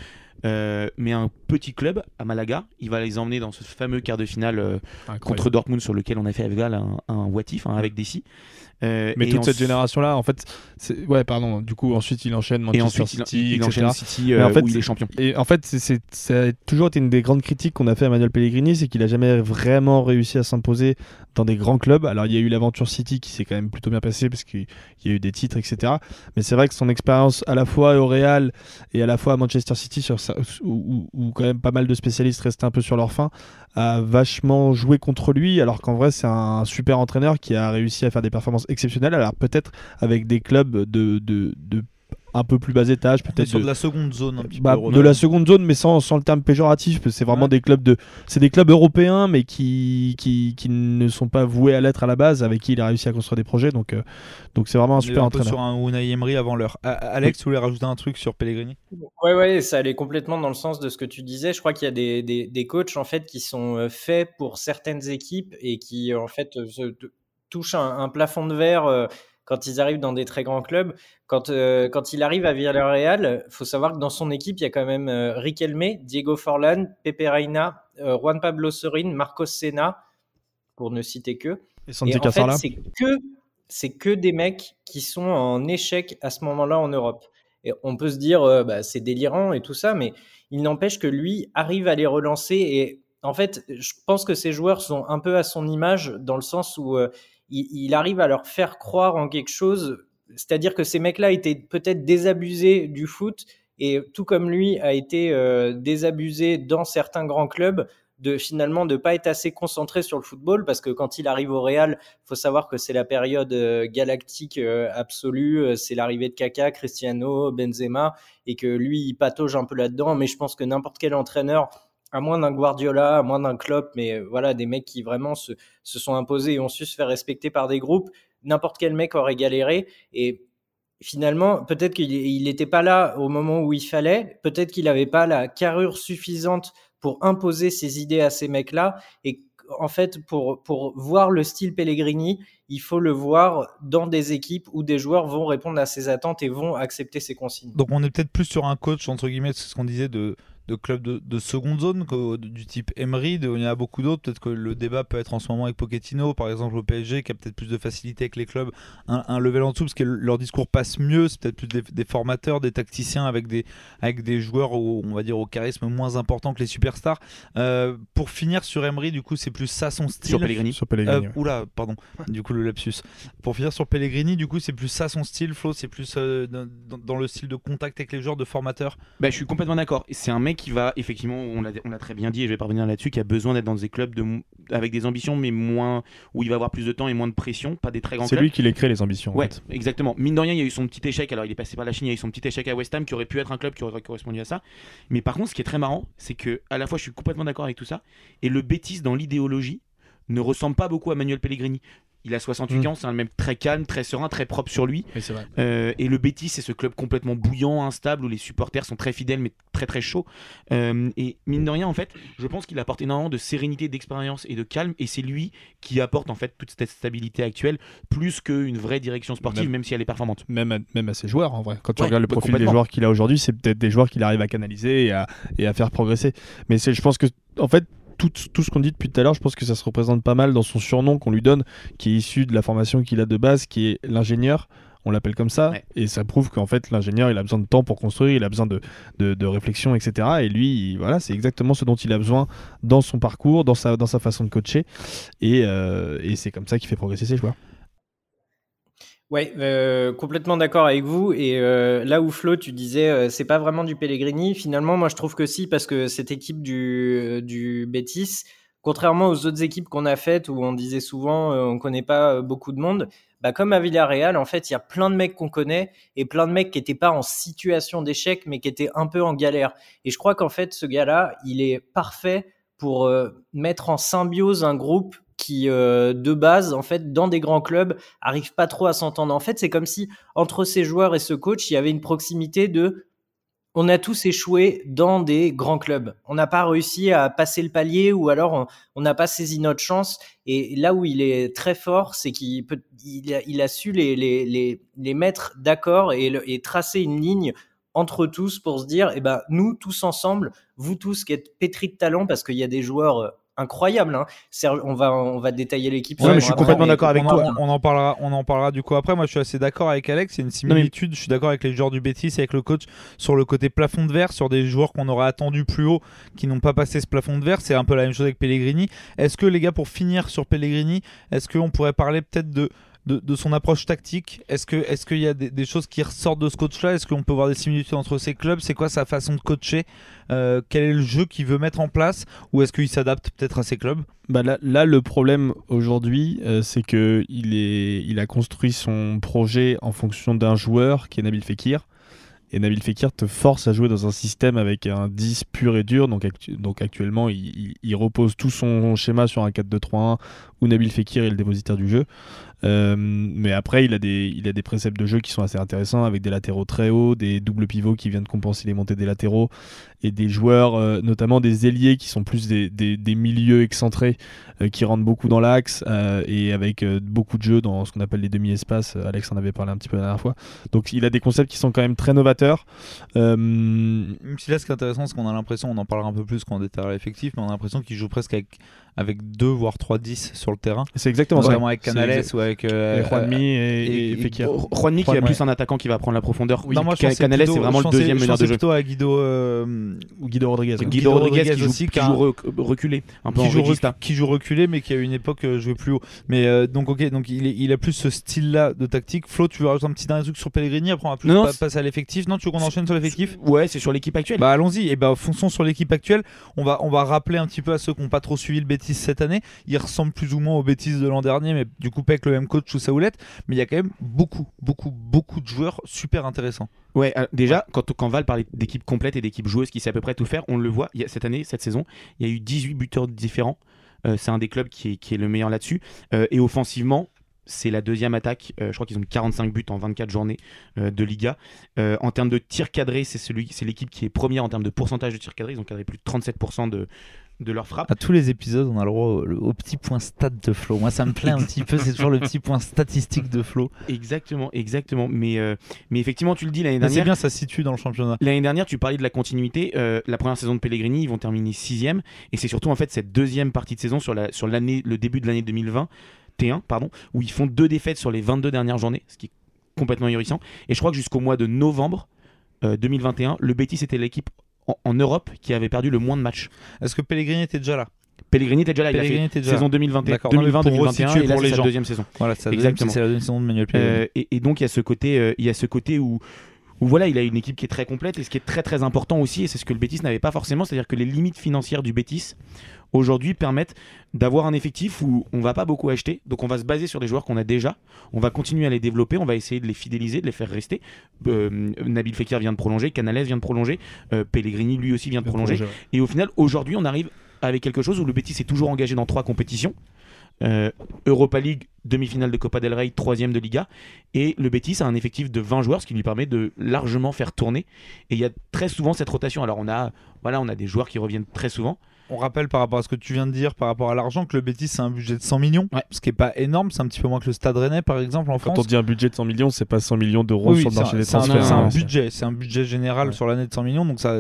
euh, mais un petit club à Malaga. Il va les emmener dans ce fameux quart de finale euh, contre Dortmund sur lequel on a fait avec Val un, un what if, hein, avec Dessy. Euh, Mais toute cette génération-là, en fait, ouais, pardon. Du coup, ensuite, il enchaîne Et Manchester ensuite, City, il enchaîne City euh, en fait, où il est champion. Et en fait, c'est- ça a toujours été une des grandes critiques qu'on a fait à Manuel Pellegrini, c'est qu'il a jamais vraiment réussi à s'imposer dans des grands clubs. Alors, il y a eu l'aventure City qui s'est quand même plutôt bien passée parce qu'il y a eu des titres, etc. Mais c'est vrai que son expérience à la fois au Real et à la fois à Manchester City, sur où, où- où quand même pas mal de spécialistes restaient un peu sur leur faim, a vachement joué contre lui, alors qu'en vrai, c'est un super entraîneur qui a réussi à faire des performances exceptionnelles. Alors, peut-être avec des clubs de, de, de un peu plus bas étage, peut-être sur de- de la seconde zone un petit bah, peu. de la seconde zone, mais sans, sans le terme péjoratif, parce que c'est vraiment Ouais. des clubs de, c'est des clubs européens, mais qui, qui, qui ne sont pas voués à l'être à la base, avec qui il a réussi à construire des projets. Donc, euh, donc c'est vraiment un super un peu entraîneur. sur un Unai Emery avant l'heure. Alex, tu voulais rajouter un truc sur Pellegrini? Ouais, ouais, ça allait complètement dans le sens de ce que tu disais. Je crois qu'il y a des, des, des coachs en fait qui sont euh, faits pour certaines équipes et qui en fait euh, se touchent un, un plafond de verre euh, quand ils arrivent dans des très grands clubs. Quand, euh, quand il arrive à Villarreal, faut savoir que dans son équipe, il y a quand même euh, Riquelme, Diego Forlan, Pepe Reina, euh, Juan Pablo Sorin, Marcos Sena, pour ne citer que. Et Et en fait, c'est que c'est que des mecs qui sont en échec à ce moment-là en Europe. Et on peut se dire, euh, bah, c'est délirant et tout ça, mais il n'empêche que lui arrive à les relancer. Et en fait, je pense que ces joueurs sont un peu à son image dans le sens où euh, il, arrive à leur faire croire en quelque chose. C'est-à-dire que ces mecs-là étaient peut-être désabusés du foot et tout comme lui a été euh, désabusé dans certains grands clubs de finalement de pas être assez concentré sur le football parce que quand il arrive au Real, faut savoir que c'est la période euh, galactique euh, absolue, c'est l'arrivée de Kaka, Cristiano, Benzema et que lui il patauge un peu là-dedans mais je pense que n'importe quel entraîneur à moins d'un Guardiola, à moins d'un Klopp, mais euh, voilà, des mecs qui vraiment se, se sont imposés et ont su se faire respecter par des groupes, n'importe quel mec aurait galéré. Et finalement, peut-être qu'il n'était pas là au moment où il fallait, peut-être qu'il n'avait pas la carrure suffisante pour imposer ses idées à ces mecs-là. Et en fait, pour, pour voir le style Pellegrini, il faut le voir dans des équipes où des joueurs vont répondre à ses attentes et vont accepter ses consignes. Donc on est peut-être plus sur un coach, entre guillemets, c'est ce qu'on disait, de, de club de, de seconde zone, que- du type Emery, de- il y en a beaucoup d'autres. Peut-être que le débat peut être en ce moment avec Pochettino, par exemple au PSG, qui a peut-être plus de facilité avec les clubs, un, un level en dessous, parce que leur discours passe mieux. C'est peut-être plus des, des formateurs, des tacticiens avec des, avec des joueurs, au, on va dire, au charisme moins important que les superstars. Euh, pour finir sur Emery, du coup, c'est plus ça son style. Sur Pellegrini. sur Pellegrini. Euh, oula, pardon, du coup le lapsus. Pour finir sur Pellegrini, du coup c'est plus ça son style, Flo, c'est plus euh, dans le style de contact avec les joueurs, de formateur. Bah, je suis complètement d'accord. C'est un mec qui va, effectivement, on l'a très bien dit et je vais pas revenir là-dessus, qui a besoin d'être dans des clubs de, avec des ambitions, mais moins, où il va avoir plus de temps et moins de pression, pas des très grands C'est clubs. lui qui les crée, les ambitions. en Ouais, fait. exactement. Mine de rien, il y a eu son petit échec. Alors, il est passé par la Chine, il y a eu son petit échec à West Ham qui aurait pu être un club qui aurait correspondu à ça. Mais par contre, ce qui est très marrant, c'est que à la fois, je suis complètement d'accord avec tout ça, et le bêtise dans l'idéologie ne ressemble pas beaucoup à Manuel Pellegrini. Il a 68 Mm. ans, c'est un mec très calme, très serein, très propre sur lui. Oui, c'est vrai. Euh, et le Betis, c'est ce club complètement bouillant, instable, où les supporters sont très fidèles, mais très très chauds. Euh, et mine de rien, en fait, je pense qu'il apporte énormément de sérénité, d'expérience et de calme. Et c'est lui qui apporte en fait toute cette stabilité actuelle, plus qu'une vraie direction sportive, Même- même si elle est performante. Même à, même à ses joueurs, en vrai. Quand tu Ouais, regardes le bah, profil des joueurs qu'il a aujourd'hui, c'est peut-être des joueurs qu'il arrive à canaliser et à, et à faire progresser. Mais je pense que, en fait, tout, tout ce qu'on dit depuis tout à l'heure, je pense que ça se représente pas mal dans son surnom qu'on lui donne, qui est issu de la formation qu'il a de base, qui est l'ingénieur. On l'appelle comme ça, Ouais. et ça prouve qu'en fait l'ingénieur il a besoin de temps pour construire, il a besoin de, de, de réflexion, etc. Et lui, il- voilà, c'est exactement ce dont il a besoin dans son parcours, dans sa, dans sa façon de coacher, et, euh, et c'est comme ça qu'il fait progresser ses joueurs. Ouais, euh, complètement d'accord avec vous. Et euh, là où Flo, tu disais, euh, c'est pas vraiment du Pellegrini. Finalement, moi, je trouve que si, parce que cette équipe du du Betis, contrairement aux autres équipes qu'on a faites où on disait souvent, on connaît pas beaucoup de monde. Bah, comme à Villarreal, en fait, il y a plein de mecs qu'on connaît et plein de mecs qui étaient pas en situation d'échec, mais qui étaient un peu en galère. Et je crois qu'en fait, ce gars-là, il est parfait pour mettre en symbiose un groupe qui euh, de base en fait dans des grands clubs arrivent pas trop à s'entendre. En fait, c'est comme si entre ces joueurs et ce coach, il y avait une proximité de on a tous échoué dans des grands clubs. On n'a pas réussi à passer le palier ou alors on n'a pas saisi notre chance. Et là où il est très fort, c'est qu'il peut, il a, su les, les, les, les mettre d'accord et, et tracer une ligne entre tous pour se dire, eh ben, nous tous ensemble, vous tous qui êtes pétris de talent, parce qu'il y a des joueurs incroyables. Hein. Serge- on va, on va détailler l'équipe. Ouais, je suis complètement d'accord avec on, toi. en- on en parlera, on en parlera du coup après. Moi, je suis assez d'accord avec Alex. Il y a une similitude. Je suis d'accord avec les joueurs du Betis, avec le coach sur le côté plafond de verre, sur des joueurs qu'on aurait attendu plus haut, qui n'ont pas passé ce plafond de verre. C'est un peu la même chose avec Pellegrini. Est-ce que les gars, pour finir sur Pellegrini, est-ce qu'on pourrait parler peut-être de de, son approche tactique Est-ce est-ce qu'il y a des, choses qui ressortent de ce coach-là? Est-ce qu'on peut voir des similitudes entre ces clubs? C'est quoi sa façon de coacher? Euh, Quel est le jeu qu'il veut mettre en place? Ou est-ce qu'il s'adapte peut-être à ces clubs? Bah là, là, le problème aujourd'hui, euh, c'est que il, a construit son projet en fonction d'un joueur qui est Nabil Fekir. Et Nabil Fekir te force à jouer dans un système avec un 10 pur et dur. Donc, donc actuellement, il, il- il repose tout son schéma sur un 4-2-3-1 où Nabil Fekir est le dépositaire du jeu. Euh, mais après, il a, des, il a des préceptes de jeu qui sont assez intéressants avec des latéraux très hauts, des doubles pivots qui viennent compenser les montées des latéraux et des joueurs, euh, notamment des ailiers qui sont plus des, des- milieux excentrés euh, qui rentrent beaucoup dans l'axe et avec beaucoup de jeux dans ce qu'on appelle les demi-espaces. Alex en avait parlé un petit peu la dernière fois. Donc il a des concepts qui sont quand même très novateurs. Là, ce qui est intéressant, c'est qu'on a l'impression, on en parlera un peu plus quand on détaillera l'effectif, mais on a l'impression qu'il joue presque avec, avec 2 voire 3 10 sur le terrain. c'est exactement ça. Notamment avec C'est Canales ou avec. euh, Et Juanmi et, et- et Fekir. Juanmi qui est Ouais. plus un attaquant qui va prendre la profondeur. non, moi, je Ca- pensais Canales plutôt- c'est vraiment je le deuxième meneur de jeu. plutôt à Guido, euh, Ou Guido Rodriguez. Guido, Guido Rodriguez, Rodriguez qui joue, aussi, qui joue rec- reculé, un peu qui, en joue rec- qui joue reculé, mais qui à une époque euh, jouait plus haut. Mais euh, donc, ok, donc il, est- il a plus ce style-là de tactique. Flo, tu veux rajouter un petit dernier truc sur Pellegrini? Après, on va plus Non, c'est- passer à l'effectif. Non, tu veux qu'on enchaîne sur l'effectif? Ouais, c'est sur l'équipe actuelle. Bah allons-y, et bah fonçons sur l'équipe actuelle. On va, on va rappeler un petit peu à ceux qui n'ont pas trop suivi le Cette année. Il ressemble plus ou moins au Betis de l'an dernier, mais du coup pas avec le même coach sous sa houlette. Mais il y a quand même beaucoup, beaucoup, beaucoup de joueurs super intéressants. Ouais, alors, déjà, quand, quand Val parlait d'équipe complète et d'équipe joueuse qui sait à peu près tout faire, on le voit, il y a, cette année, cette saison, il y a eu 18 buteurs différents. Euh, c'est un des clubs qui est, qui est le meilleur là-dessus. Euh, et offensivement, c'est la deuxième attaque. Euh, je crois qu'ils ont 45 buts en 24 journées euh, de Liga. Euh, en termes de tirs cadrés, c'est celui, c'est l'équipe qui est première en termes de pourcentage de tirs cadrés. Ils ont cadré plus de 37% de, de leurs frappes. À tous les épisodes, on a le droit au, au petit point stat de Flo. Moi, ça me plaît un petit peu. C'est toujours le petit point statistique de Flo. Exactement, exactement. Mais, euh, mais effectivement, tu le dis l'année Mais c'est dernière. bien, ça se situe dans le championnat. L'année dernière, tu parlais de la continuité. Euh, la première saison de Pellegrini, ils vont terminer sixième. Et c'est surtout en fait cette deuxième partie de saison sur la sur l'année, le début de l'année 2021, pardon, où ils font deux défaites sur les 22 dernières journées, ce qui est complètement ahurissant. Et je crois que jusqu'au mois de novembre euh, 2021, le Betis était l'équipe en, en Europe qui avait perdu le moins de matchs. Est-ce que Pellegrini était déjà là? Pellegrini était déjà là, il a Pellegrini fait saison 2021, D'accord. Non, mais 2020, pour 2021, resituer et là pour les sa gens. deuxième saison. Voilà, c'est la deuxième- Exactement. c'est la deuxième saison de Manuel Pellegrini. Euh, et, et donc il y a ce côté, euh, il y a ce côté où, où voilà, il a une équipe qui est très complète et ce qui est très très important aussi, et c'est ce que le Betis n'avait pas forcément, c'est-à-dire que les limites financières du Betis aujourd'hui permettent d'avoir un effectif où on va pas beaucoup acheter, donc on va se baser sur des joueurs qu'on a déjà, on va continuer à les développer, on va essayer de les fidéliser, de les faire rester. Euh, Nabil Fekir vient de prolonger, Canales vient de prolonger, euh, Pellegrini lui aussi vient de prolonger. Et au final, aujourd'hui, on arrive avec quelque chose où le Betis est toujours engagé dans trois compétitions. Euh, Europa League, demi-finale de Copa del Rey, troisième de Liga. Et le Betis a un effectif de 20 joueurs, ce qui lui permet de largement faire tourner. Et il y a très souvent cette rotation. Alors on a, voilà, on a des joueurs qui reviennent très souvent. On rappelle par rapport à ce que tu viens de dire, par rapport à l'argent, que le Betis c'est un budget de 100 millions, Ouais. ce qui est pas énorme, c'est un petit peu moins que le Stade Rennais par exemple en Quand France. on dit un budget de 100 millions, c'est pas 100 millions d'euros Oui, sur le c'est marché un- des c'est un, transferts. c'est un hein. budget, c'est un budget général Ouais. sur l'année de 100 millions, donc ça,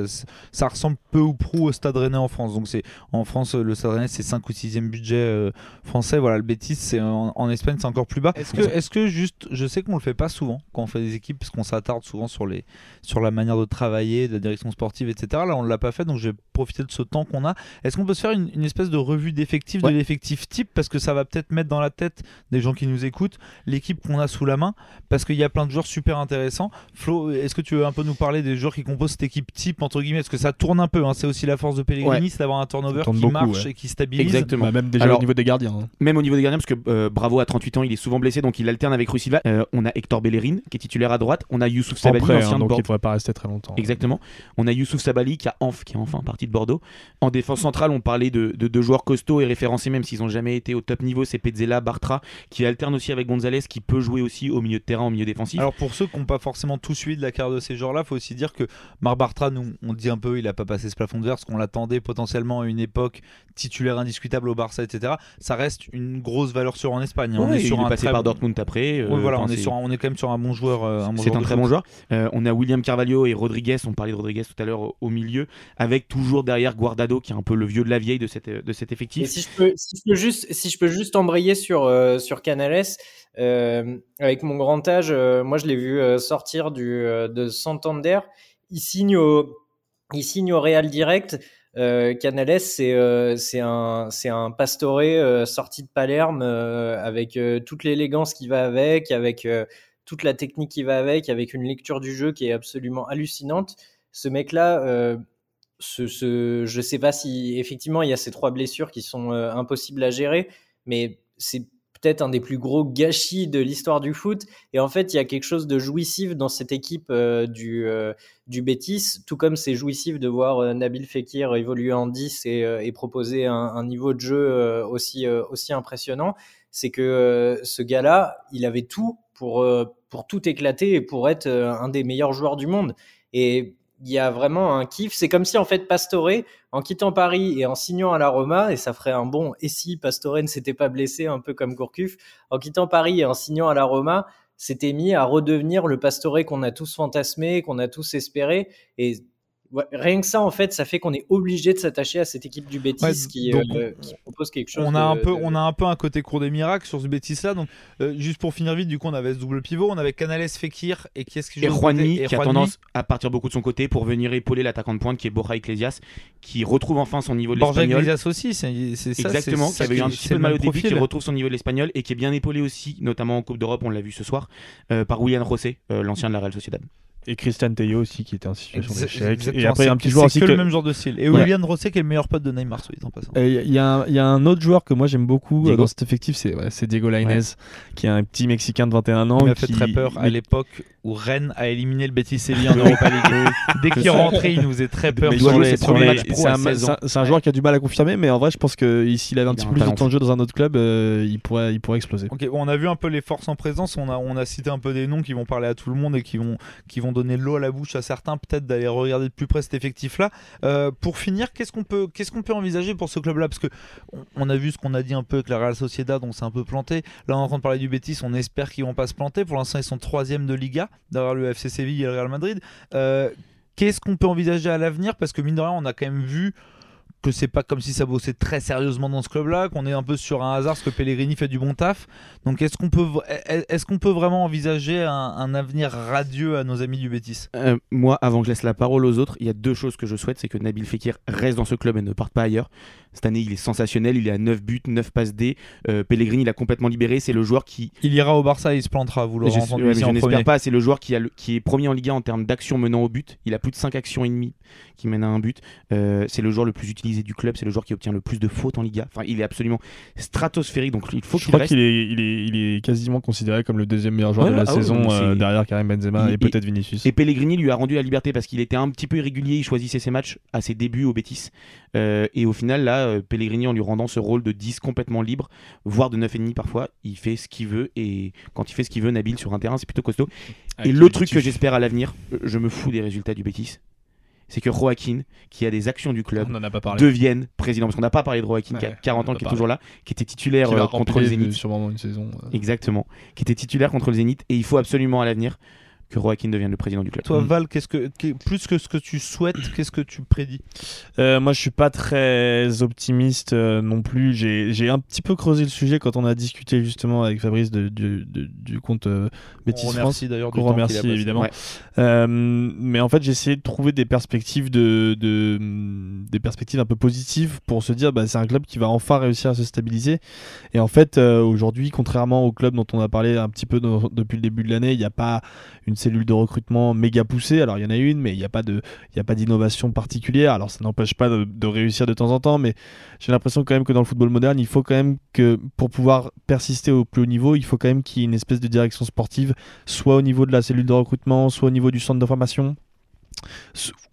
ça ressemble peu ou prou au Stade Rennais en France. Donc c'est en France le Stade Rennais c'est 5 ou 6e budget euh, français. Voilà, le Betis c'est en, en Espagne c'est encore plus bas. Est-ce que, est-ce que juste, je sais qu'on le fait pas souvent quand on fait des équipes parce qu'on s'attarde souvent sur les, sur la manière de travailler, de la direction sportive, etc. Là on l'a pas fait, donc je vais profiter de ce temps qu'on a. Est-ce qu'on peut se faire une, une espèce de revue d'effectifs, Ouais. de l'effectif type, parce que ça va peut-être mettre dans la tête des gens qui nous écoutent l'équipe qu'on a sous la main, parce qu'il y a plein de joueurs super intéressants. Flo, est-ce que tu veux un peu nous parler des joueurs qui composent cette équipe type, entre guillemets? Parce que ça tourne un peu, hein, c'est aussi la force de Pellegrini, Ouais. c'est d'avoir un turnover qui beaucoup, marche ouais. et qui stabilise. Exactement. Bah, même déjà Alors- au niveau des gardiens. hein. Même au niveau des gardiens, parce que euh, Bravo à 38 ans, il est souvent blessé, donc il alterne avec Rusilva. Euh, on a Hector Bellerin, qui est titulaire à droite. On a Youssouf Sabali, prêt, ancien hein, de donc Bordeaux. il devrait pas rester très longtemps. Exactement. On a Youssouf Sabali qui, a enf- qui est enfin parti de Bordeaux. En défense on parlait de deux joueurs costauds et référencés, même s'ils n'ont jamais été au top niveau. C'est Pezzella, Bartra, qui alterne aussi avec Gonzalez, qui peut jouer aussi au milieu de terrain, au milieu défensif. Alors pour ceux qui n'ont pas forcément tout suivi de la carrière de ces joueurs-là, faut aussi dire que Marc Bartra, nous, on dit un peu, il a pas passé ce plafond de verre, parce qu'on l'attendait potentiellement à une époque titulaire indiscutable au Barça, etc. Ça reste une grosse valeur sûre en Espagne. on est sur un passé par Dortmund après. voilà, on est, sur on est quand même sur un bon joueur. c'est un très bon joueur. on a William Carvalho et Rodriguez. On parlait de Rodriguez tout à l'heure au milieu, avec toujours derrière Guardado, qui est un peu le vieux de la vieille de, cette, de cet effectif. si je peux, juste, si je peux juste embrayer sur euh, sur Canales, euh, avec mon grand âge, euh, moi je l'ai vu sortir du de Santander. Il signe au, il signe au Real direct. Canales, c'est c'est un un pastoré sorti de Palerme avec toute l'élégance qui va avec, avec toute la technique qui va avec, avec une lecture du jeu qui est absolument hallucinante. Ce mec-là, euh, je sais pas si effectivement il y a ces trois blessures qui sont euh, impossibles à gérer, mais c'est peut-être un des plus gros gâchis de l'histoire du foot. Et en fait, il y a quelque chose de jouissif dans cette équipe euh, du, euh, du Bétis, tout comme c'est jouissif de voir Nabil Fekir évoluer en 10 et, et proposer un, un, niveau de jeu aussi, aussi impressionnant. C'est que ce gars-là, il avait tout pour, pour tout éclater et pour être un des meilleurs joueurs du monde. Et il y a vraiment un kiff. C'est comme si en fait Pastore, en quittant Paris et en signant à la Roma, et ça ferait un bon et si Pastore ne s'était pas blessé, un peu comme Gourcuff, en quittant Paris et en signant à la Roma, s'était mis à redevenir le Pastore qu'on a tous fantasmé, qu'on a tous espéré. Et rien que ça, en fait, ça fait qu'on est obligé de s'attacher à cette équipe du Betis euh, qui, propose quelque chose. On a, un peu, on a un peu un côté cours des miracles sur ce Betis-là. Donc, euh, juste pour finir vite, du coup, on avait ce double pivot. On avait Canales, Fekir et qui est-ce qui Et Juanmi, qui a tendance à partir beaucoup de son côté pour venir épauler l'attaquant de pointe qui est Borja Iglesias, qui retrouve enfin son niveau de l'espagnol. Borja Iglesias aussi, c'est Exactement, qui avait eu un petit peu de mal au début, qui retrouve son niveau de l'espagnol et qui est bien épaulé aussi, notamment en Coupe d'Europe, on l'a vu ce soir, euh, par William José, l'ancien de la Real Sociedad. Et Christian Teyo aussi qui était en situation d'échec. Et après, un petit joueur aussi. C'est que, le même genre de style. Et William Rosset qui est le meilleur pote de Neymar, soit en passant. Il y, a un autre joueur que moi j'aime beaucoup euh, dans cet effectif, c'est Diego Lainez, qui est un petit Mexicain de 21 ans. Il m'a fait très peur à l'époque où Rennes a éliminé le Betis Séville en Europa League. Dès qu'il est rentré, il nous faisait très peur. C'est un joueur qui a du mal à confirmer, mais en vrai, je pense que s'il avait un petit peu plus de temps de jeu dans un autre club, euh, il pourrait exploser. On a vu un peu les forces en présence. On a cité un peu des noms qui vont parler à tout le monde et qui vont donner l'eau à la bouche à certains peut-être d'aller regarder de plus près cet effectif-là. Euh, pour finir, qu'est-ce qu'on peut, qu'est-ce qu'on peut envisager pour ce club-là? Parce que on, a vu ce qu'on a dit un peu avec la Real Sociedad, donc c'est un peu planté. Là, on est en train de parler du Betis, on espère qu'ils vont pas se planter. Pour l'instant, ils sont troisième de Liga derrière le FC Séville et le Real Madrid. Euh, qu'est-ce qu'on peut envisager à l'avenir? Parce que mine de rien, on a quand même vu que c'est pas comme si ça bossait très sérieusement dans ce club-là, qu'on est un peu sur un hasard, parce que Pellegrini fait du bon taf. Donc est-ce qu'on peut, est-ce qu'on peut vraiment envisager un, avenir radieux à nos amis du Bétis euh, Moi, avant que je laisse la parole aux autres, il y a deux choses que je souhaite, c'est que Nabil Fekir reste dans ce club et ne parte pas ailleurs. Cette année, il est sensationnel, il est à 9 buts, 9 passes D. Euh, Pellegrini, il a complètement libéré, c'est le joueur qui... Il ira au Barça, il se plantera, vous l'aurez entendu. je n'espère pas, c'est le joueur qui, a qui est premier en Liga en termes d'actions menant au but. Il a plus de 5 actions et demie qui mènent à un but. Euh, c'est le joueur le plus utilisé du club, c'est le joueur qui obtient le plus de fautes en Liga. Enfin, il est absolument stratosphérique, donc il faut qu'il Je crois qu'il est, il est, il est, quasiment considéré comme le deuxième meilleur joueur de la ah saison euh, derrière Karim Benzema et, peut-être Vinicius. Et Pellegrini lui a rendu la liberté parce qu'il était un petit peu irrégulier, il choisissait ses matchs à ses débuts au Betis. Euh, et au final, là, euh, Pellegrini, en lui rendant ce rôle de 10 complètement libre, voire de 9,5 parfois, il fait ce qu'il veut. Et quand il fait ce qu'il veut, Nabil sur un terrain, c'est plutôt costaud. et le truc que j'espère à l'avenir, je me fous des résultats du Betis, c'est que Joaquin, qui a des actions du club, devienne président. Parce qu'on n'a pas parlé de Joaquin, qui a 40 ans, qui est toujours là, qui était titulaire euh, contre le Zénith. Sûrement une saison. Exactement. Qui était titulaire contre le Zénith. Et il faut absolument à l'avenir que Joaquin devienne le président du club. Toi, Val, qu'est-ce que, plus que ce que tu souhaites, qu'est-ce que tu prédis? Euh, Moi, je suis pas très optimiste euh, non plus. J'ai un petit peu creusé le sujet quand on a discuté justement avec Fabrice de, du compte euh, Betis on remercie d'ailleurs On remercie évidemment. mais en fait, j'ai essayé de trouver des perspectives de, des perspectives un peu positives pour se dire, bah, c'est un club qui va enfin réussir à se stabiliser. Et en fait, aujourd'hui, contrairement au club dont on a parlé un petit peu depuis le début de l'année, il n'y a pas une cellule de recrutement méga poussée. Alors il y en a une, mais il n'y a pas de, il d'innovation particulière. Alors ça n'empêche pas de, réussir de temps en temps, mais j'ai l'impression quand même que dans le football moderne, il faut quand même que pour pouvoir persister au plus haut niveau, il faut quand même qu'il y ait une espèce de direction sportive, soit au niveau de la cellule de recrutement, soit au niveau du centre de formation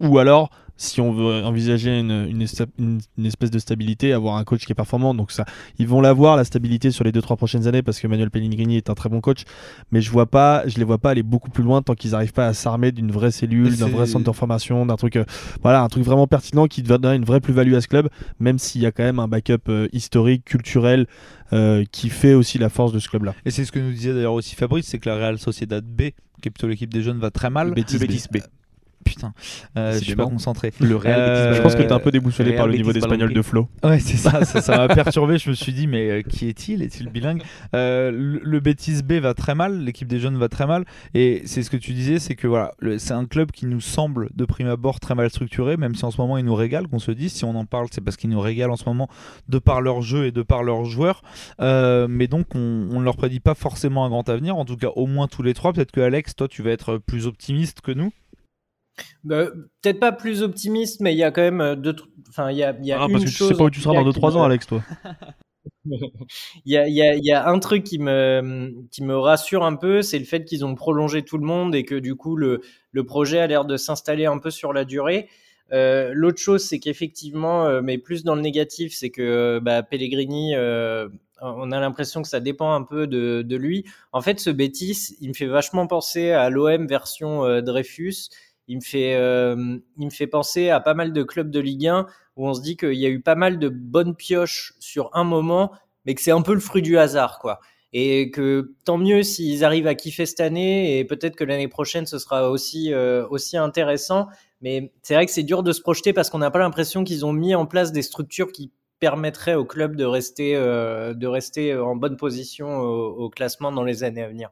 Ou alors, si on veut envisager une, une, esta- une- une espèce de stabilité, avoir un coach qui est performant. Donc ça, ils vont l'avoir la stabilité sur les 2-3 prochaines années parce que Manuel Pellegrini est un très bon coach. Mais je vois pas, je les vois pas aller beaucoup plus loin tant qu'ils n'arrivent pas à s'armer d'une vraie cellule, d'un vrai centre de formation, d'un truc, euh, voilà, un truc vraiment pertinent qui va donner une vraie plus-value à ce club, même s'il y a quand même un backup euh, historique, culturel, euh, qui fait aussi la force de ce club-là. Et c'est ce que nous disait d'ailleurs aussi Fabrice, c'est que la Real Sociedad B, qui est plutôt l'équipe des jeunes, va très mal. Le Betis Le B. B. Putain, euh, je suis pas concentré. Le Real Euh, Betis Je pense que t'es un peu déboussolé Real par le Betis niveau d'espagnol de Flo. Ouais, c'est ça, ça ça m'a perturbé. Je me suis dit, mais euh, qui est-il? Est-il bilingue? Euh, Le le Betis B va très mal, l'équipe des jeunes va très mal. Et c'est ce que tu disais, c'est que voilà, c'est un club qui nous semble de prime abord très mal structuré, même si en ce moment il nous régale, qu'on se dise. Si on en parle, c'est parce qu'il nous régale en ce moment de par leur jeu et de par leurs joueurs. Euh, mais donc, on on ne leur prédit pas forcément un grand avenir, en tout cas au moins tous les trois. Peut-être que Alex, toi, tu vas être plus optimiste que nous. Bah, Peut-être pas plus optimiste, mais il y a quand même euh, deux. Enfin, il y a, il y a Ah, une parce que tu chose sais pas où tu seras dans qui 2-3 ans, Alex, toi. Il y a, il y a- il y a un truc qui me, qui me rassure un peu, c'est le fait qu'ils ont prolongé tout le monde et que du coup le, le projet a l'air de s'installer un peu sur la durée. Euh, L'autre chose, c'est qu'effectivement, euh, mais plus dans le négatif, c'est que bah, Pellegrini, euh, on a l'impression que ça dépend un peu de, de lui. En fait, ce Betis, il me fait vachement penser à l'OM version euh, Dreyfus. Il me fait, euh, il me fait penser à pas mal de clubs de Ligue 1 où on se dit qu'il y a eu pas mal de bonnes pioches sur un moment, mais que c'est un peu le fruit du hasard, quoi. Et que tant mieux s'ils arrivent à kiffer cette année, et peut-être que l'année prochaine ce sera aussi euh, aussi intéressant. Mais c'est vrai que c'est dur de se projeter parce qu'on n'a pas l'impression qu'ils ont mis en place des structures qui permettraient au club de rester euh, de rester en bonne position au, au classement dans les années à venir.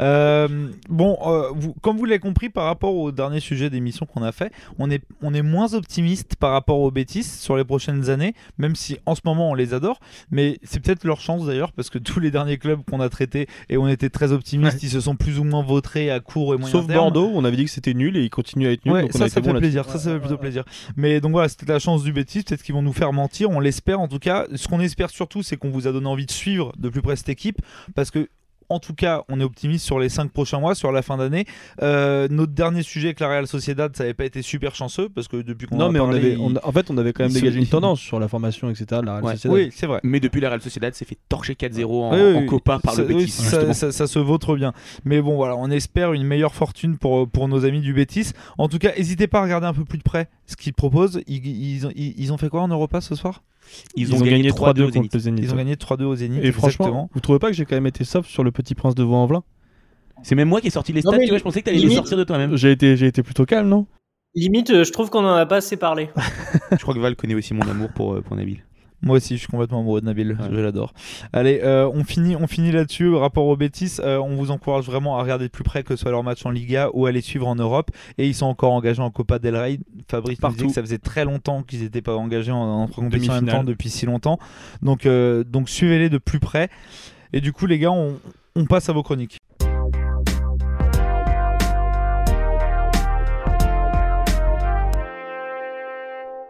Euh, bon, euh, vous, comme vous l'avez compris par rapport au dernier sujet d'émission qu'on a fait, on est, on est moins optimiste par rapport aux bêtises sur les prochaines années, même si en ce moment on les adore, mais c'est peut-être leur chance d'ailleurs, parce que tous les derniers clubs qu'on a traités et on était très optimistes, ils se sont plus ou moins vautrés à court et moyen Sauf terme. Bordeaux, on avait dit que c'était nul et il continue à être nul. Ouais, donc on ça, a ça été fait bon plaisir. Ça, ça fait plutôt plaisir. Mais donc voilà, c'était la chance du bêtise. Peut-être qu'ils vont nous faire mentir. On l'espère en tout cas. Ce qu'on espère surtout, c'est qu'on vous a donné envie de suivre de plus près cette équipe parce que. En tout cas, on est optimiste sur les 5 prochains mois, sur la fin d'année. Euh, notre dernier sujet avec la Real Sociedad, ça n'avait pas été super chanceux parce que depuis qu'on en Non, a mais on parlé, avait, il- on a- en fait, on avait quand même il se- dégagé une tendance sur la formation, etc. de la Real Ouais. Sociedad. Oui, c'est vrai. Mais depuis la Real Sociedad s'est fait torcher 4-0 en, Oui, en oui, Copa par ça, le oui, Betis. ça, justement. ça- ça se vaut trop bien. Mais bon, voilà, on espère une meilleure fortune pour, pour nos amis du Bétis. En tout cas, n'hésitez pas à regarder un peu plus de près ce qu'ils proposent. Ils, ils ont, ils- ils ont fait quoi en Europa ce soir? Ils, ont, gagné 3-2 au contre le Zénith. Ils ont gagné 3-2 au Zénith. Et franchement, exactement. vous trouvez pas que j'ai quand même été soft sur le petit prince de Vaux-en-Velin C'est même moi qui ai sorti les Non, stats, mais tu vois, je pensais que t'allais les limite- sortir de toi-même. J'ai été, j'ai été plutôt calme, non? Limite, euh, je trouve qu'on en a pas assez parlé. Je crois que Val connaît aussi mon amour pour, euh, pour Nabil. Moi aussi, je suis complètement amoureux de Nabil, je l'adore. Allez, euh, on finit, on finit là-dessus. Rapport au Betis, euh, on vous encourage vraiment à regarder de plus près que ce soit leur match en Liga ou à les suivre en Europe. Et ils sont encore engagés en Copa del Rey. Fabrice nous Partout. disait que ça faisait très longtemps qu'ils n'étaient pas engagés en, en compétition en même temps depuis si longtemps. Donc, euh, donc suivez-les de plus près. Et du coup, les gars, on, on passe à vos chroniques.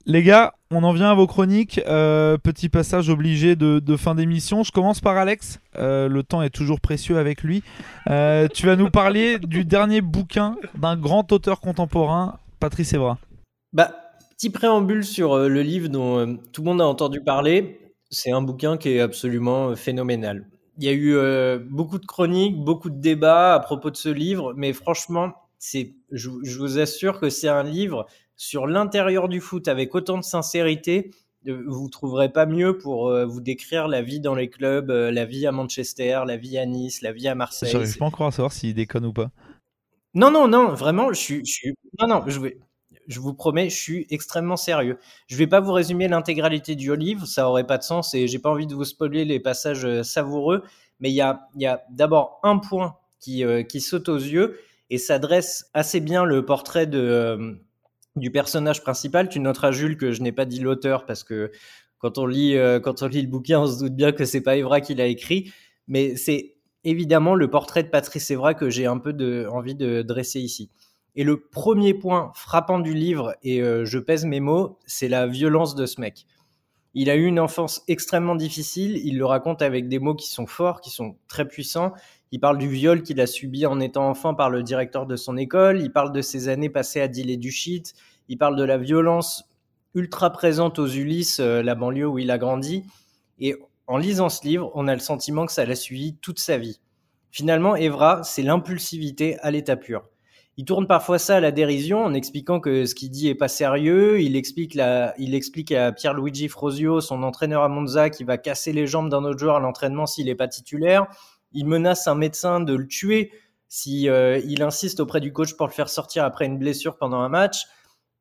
Les gars, on en vient à vos chroniques. Euh, petit passage obligé de, fin d'émission. Je commence par Alex. Euh, le temps est toujours précieux avec lui. Euh, tu vas nous parler du dernier bouquin d'un grand auteur contemporain, Patrice Evra. Bah, petit préambule sur le livre dont tout le monde a entendu parler. C'est un bouquin qui est absolument phénoménal. Il y a eu beaucoup de chroniques, beaucoup de débats à propos de ce livre, mais franchement, je, je vous assure que c'est un livre sur l'intérieur du foot avec autant de sincérité. euh, Vous trouverez pas mieux pour euh, vous décrire la vie dans les clubs, euh, la vie à Manchester, la vie à Nice, la vie à Marseille. J'arrive pas encore à savoir s'il déconne ou pas. non, non, non, vraiment, je suis, je suis, non, non, je vais, je vous promets, je suis extrêmement sérieux. Je vais pas vous résumer l'intégralité du livre, ça aurait pas de sens et j'ai pas envie de vous spoiler les passages savoureux, mais il y a, il y a d'abord un point qui, euh, qui saute aux yeux et ça dresse assez bien le portrait de, du personnage principal. Tu noteras, Jules, que je n'ai pas dit l'auteur parce que quand on lit, euh, quand on lit le bouquin, on se doute bien que c'est pas Evra qui l'a écrit, mais c'est évidemment le portrait de Patrice Evra que j'ai un peu envie de dresser ici. Et le premier point frappant du livre, et euh, je pèse mes mots, c'est la violence de ce mec. Il a eu une enfance extrêmement difficile, il le raconte avec des mots qui sont forts, qui sont très puissants. Il parle du viol qu'il a subi en étant enfant par le directeur de son école. Il parle de ses années passées à dealer du shit. Il parle de la violence ultra présente aux Ulysses, euh, la banlieue où il a grandi. Et en lisant ce livre, on a le sentiment que ça l'a suivi toute sa vie. Finalement, Evra, c'est l'impulsivité à l'état pur. Il tourne parfois ça à la dérision en expliquant que ce qu'il dit est pas sérieux. Il explique, à Pierre-Luigi Frosio, son entraîneur à Monza, qu'il va casser les jambes d'un autre joueur à l'entraînement s'il n'est pas titulaire. Il menace un médecin de le tuer si euh, il insiste auprès du coach pour le faire sortir après une blessure pendant un match.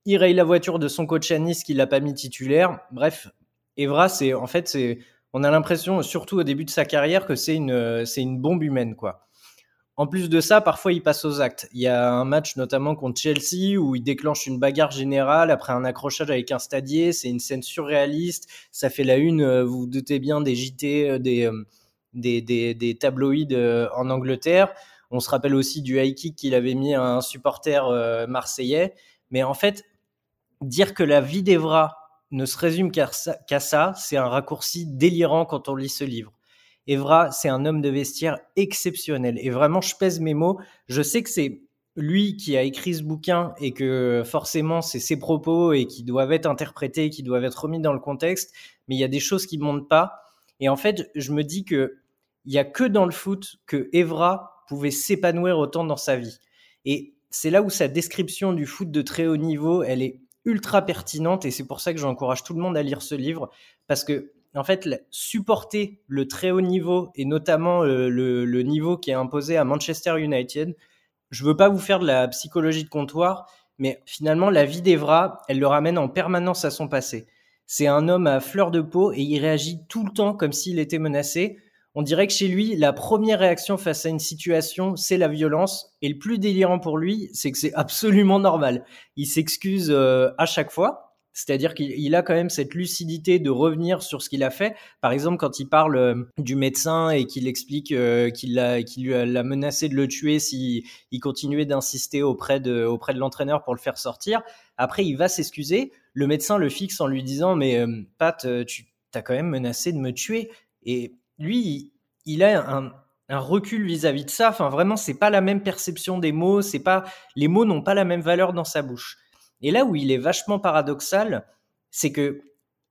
Il raye la voiture de son coach à Nice qu'il n'a pas mis titulaire. Bref, Evra, c'est en fait, c'est on a l'impression, surtout au début de sa carrière, que c'est une, c'est une bombe humaine, quoi. En plus de ça, parfois il passe aux actes. Il y a un match notamment contre Chelsea où il déclenche une bagarre générale après un accrochage avec un stadier. C'est une scène surréaliste. Ça fait la une, euh, vous vous doutez bien, des JT, euh, des, euh, des, tabloïds en Angleterre. On se rappelle aussi du high kick qu'il avait mis à un supporter marseillais. Mais en fait, dire que la vie d'Evra ne se résume qu'à ça, c'est un raccourci délirant quand on lit ce livre. Evra, c'est un homme de vestiaire exceptionnel. Et vraiment, je pèse mes mots. Je sais que c'est lui qui a écrit ce bouquin et que forcément c'est ses propos et qui doivent être interprétés, qui doivent être remis dans le contexte, mais il y a des choses qui ne montent pas. Et en fait, je me dis que il y a que dans le foot que Evra pouvait s'épanouir autant dans sa vie. Et c'est là où sa description du foot de très haut niveau, elle est ultra pertinente et c'est pour ça que j'encourage tout le monde à lire ce livre parce que en fait supporter le très haut niveau et notamment euh, le, niveau qui est imposé à Manchester United je veux pas vous faire de la psychologie de comptoir mais finalement la vie d'Evra elle le ramène en permanence à son passé c'est un homme à fleur de peau et il réagit tout le temps comme s'il était menacé on dirait que chez lui, la première réaction face à une situation, c'est la violence. Et le plus délirant pour lui, c'est que c'est absolument normal. Il s'excuse euh, à chaque fois. C'est-à-dire qu'il a quand même cette lucidité de revenir sur ce qu'il a fait. Par exemple, quand il parle euh, du médecin et qu'il explique euh, qu'il a menacé de le tuer s'il il continuait d'insister auprès de, auprès de l'entraîneur pour le faire sortir. Après, il va s'excuser. Le médecin le fixe en lui disant, mais Pat, tu as quand même menacé de me tuer. Et lui, il a un, recul vis-à-vis de ça. Enfin, vraiment, c'est pas la même perception des mots. C'est pas les mots n'ont pas la même valeur dans sa bouche. Et là où il est vachement paradoxal, c'est que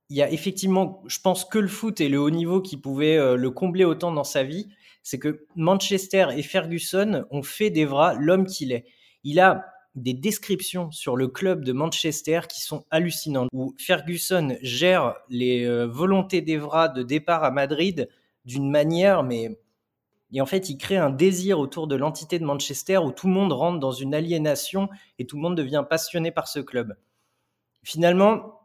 il y a effectivement, je pense que le foot et le haut niveau qui pouvaient euh, le combler autant dans sa vie, c'est que Manchester et Ferguson ont fait d'Evra l'homme qu'il est. Il a des descriptions sur le club de Manchester qui sont hallucinantes, où Ferguson gère les euh, volontés d'Evra de départ à Madrid d'une manière, mais et en fait, il crée un désir autour de l'entité de Manchester où tout le monde rentre dans une aliénation et tout le monde devient passionné par ce club. Finalement,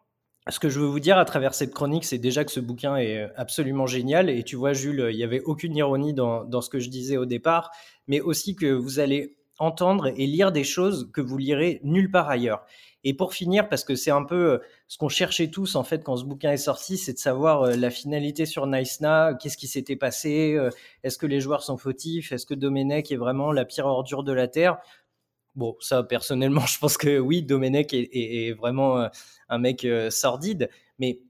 ce que je veux vous dire à travers cette chronique, c'est déjà que ce bouquin est absolument génial. Et tu vois, Jules, il n'y avait aucune ironie dans, dans, ce que je disais au départ, mais aussi que vous allez entendre et lire des choses que vous lirez nulle part ailleurs. Et pour finir, parce que c'est un peu euh, ce qu'on cherchait tous en fait quand ce bouquin est sorti, c'est de savoir euh, la finalité sur Nice-Na, qu'est-ce qui s'était passé, euh, est-ce que les joueurs sont fautifs, est-ce que Domenech est vraiment la pire ordure de la terre? Bon, ça personnellement, je pense que oui, Domenech est, vraiment un mec sordide, mais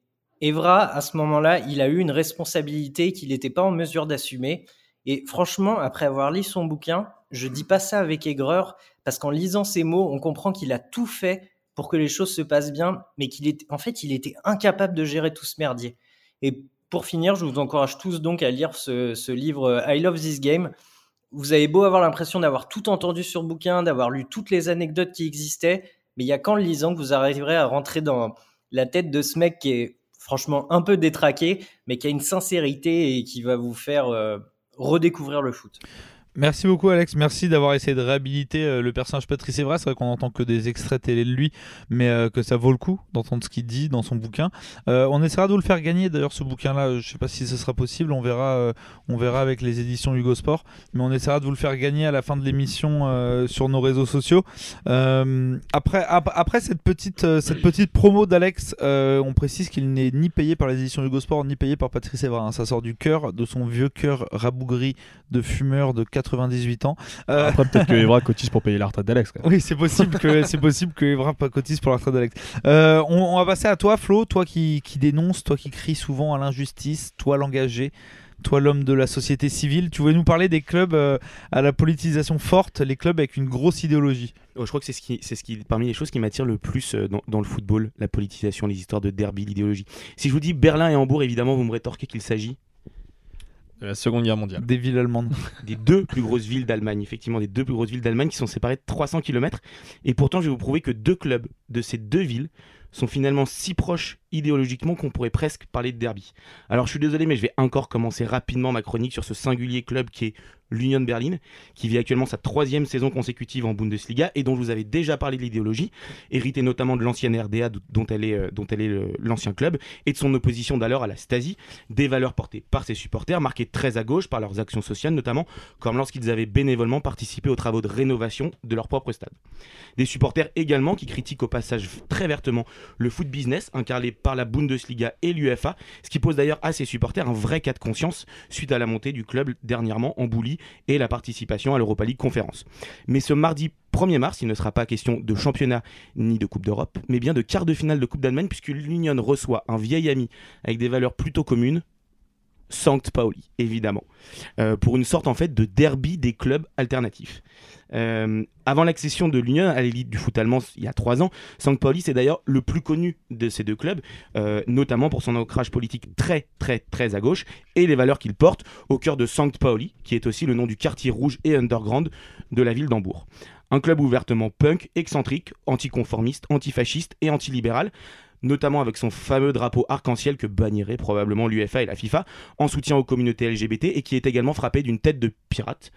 Evra, à ce moment-là, il a eu une responsabilité qu'il n'était pas en mesure d'assumer. Et franchement, après avoir lu son bouquin, je dis pas ça avec aigreur, parce qu'en lisant ces mots, on comprend qu'il a tout fait pour que les choses se passent bien, mais qu'il est, en fait, il était incapable de gérer tout ce merdier. Et pour finir, je vous encourage tous donc à lire ce, livre euh, I Love This Game. Vous avez beau avoir l'impression d'avoir tout entendu sur le bouquin, d'avoir lu toutes les anecdotes qui existaient, mais il y a qu'en le lisant que vous arriverez à rentrer dans la tête de ce mec qui est franchement un peu détraqué, mais qui a une sincérité et qui va vous faire euh, redécouvrir le foot. Merci beaucoup Alex, merci d'avoir essayé de réhabiliter euh, le personnage Patrice Evra. C'est vrai qu'on entend que des extraits télé de lui, mais euh, que ça vaut le coup d'entendre ce qu'il dit dans son bouquin. Euh, on essaiera de vous le faire gagner d'ailleurs ce bouquin-là. Je sais pas si ce sera possible, on verra, on verra avec les éditions Hugo Sport, mais on essaiera de vous le faire gagner à la fin de l'émission sur nos réseaux sociaux. après, après cette petite, cette petite promo d'Alex, on précise qu'il n'est ni payé par les éditions Hugo Sport ni payé par Patrice Evra. Hein. Ça sort du cœur, de son vieux cœur rabougri de fumeur de 4 98 ans. Euh, Après, peut-être que Evra cotise pour payer la retraite d'Alex. Oui, c'est possible que c'est possible que Evra cotise pour la retraite d'Alex. Euh, on, va passer à toi, Flo, toi qui, qui dénonce, toi qui crie souvent à l'injustice, toi l'engagé toi l'homme de la société civile. Tu voulais nous parler des clubs euh, à la politisation forte, les clubs avec une grosse idéologie. Oh, je crois que c'est ce qui, c'est ce qui, parmi les choses qui m'attire le plus euh, dans, dans le football, la politisation, les histoires de derby, l'idéologie. Si je vous dis Berlin et Hambourg, évidemment, vous me rétorquez qu'il s'agit De la Seconde Guerre mondiale. Des villes allemandes. des deux plus grosses villes d'Allemagne, effectivement, des deux plus grosses villes d'Allemagne qui sont séparées de 300 km. Et pourtant, je vais vous prouver que deux clubs de ces deux villes sont finalement si proches idéologiquement qu'on pourrait presque parler de derby. Alors je suis désolé, mais je vais encore commencer rapidement ma chronique sur ce singulier club qui est l'Union Berlin, qui vit actuellement sa troisième saison consécutive en Bundesliga et dont je vous avais déjà parlé de l'idéologie, héritée notamment de l'ancienne RDA dont elle est, euh, dont elle est l'ancien club, et de son opposition d'alors à la Stasi, des valeurs portées par ses supporters, marquées très à gauche par leurs actions sociales notamment, comme lorsqu'ils avaient bénévolement participé aux travaux de rénovation de leur propre stade. Des supporters également qui critiquent au passage très vertement le foot business incarné par la Bundesliga et l'UFA, ce qui pose d'ailleurs à ses supporters un vrai cas de conscience suite à la montée du club dernièrement en Boulie et la participation à l'Europa League Conférence. Mais ce mardi 1er mars, il ne sera pas question de championnat ni de Coupe d'Europe, mais bien de quart de finale de Coupe d'Allemagne puisque l'Union reçoit un vieil ami avec des valeurs plutôt communes, Sankt Pauli, évidemment, euh, pour une sorte en fait de derby des clubs alternatifs. Euh, avant l'accession de l'Union à l'élite du foot allemand il y a trois ans, Sankt Pauli c'est d'ailleurs le plus connu de ces deux clubs, euh, notamment pour son ancrage politique très très très à gauche et les valeurs qu'il porte au cœur de Sankt Pauli, qui est aussi le nom du quartier rouge et underground de la ville d'Hambourg. Un club ouvertement punk, excentrique, anticonformiste, antifasciste et antilibéral, notamment avec son fameux drapeau arc-en-ciel que bannirait probablement l'UFA et la FIFA, en soutien aux communautés LGBT et qui est également frappé d'une tête de pirate,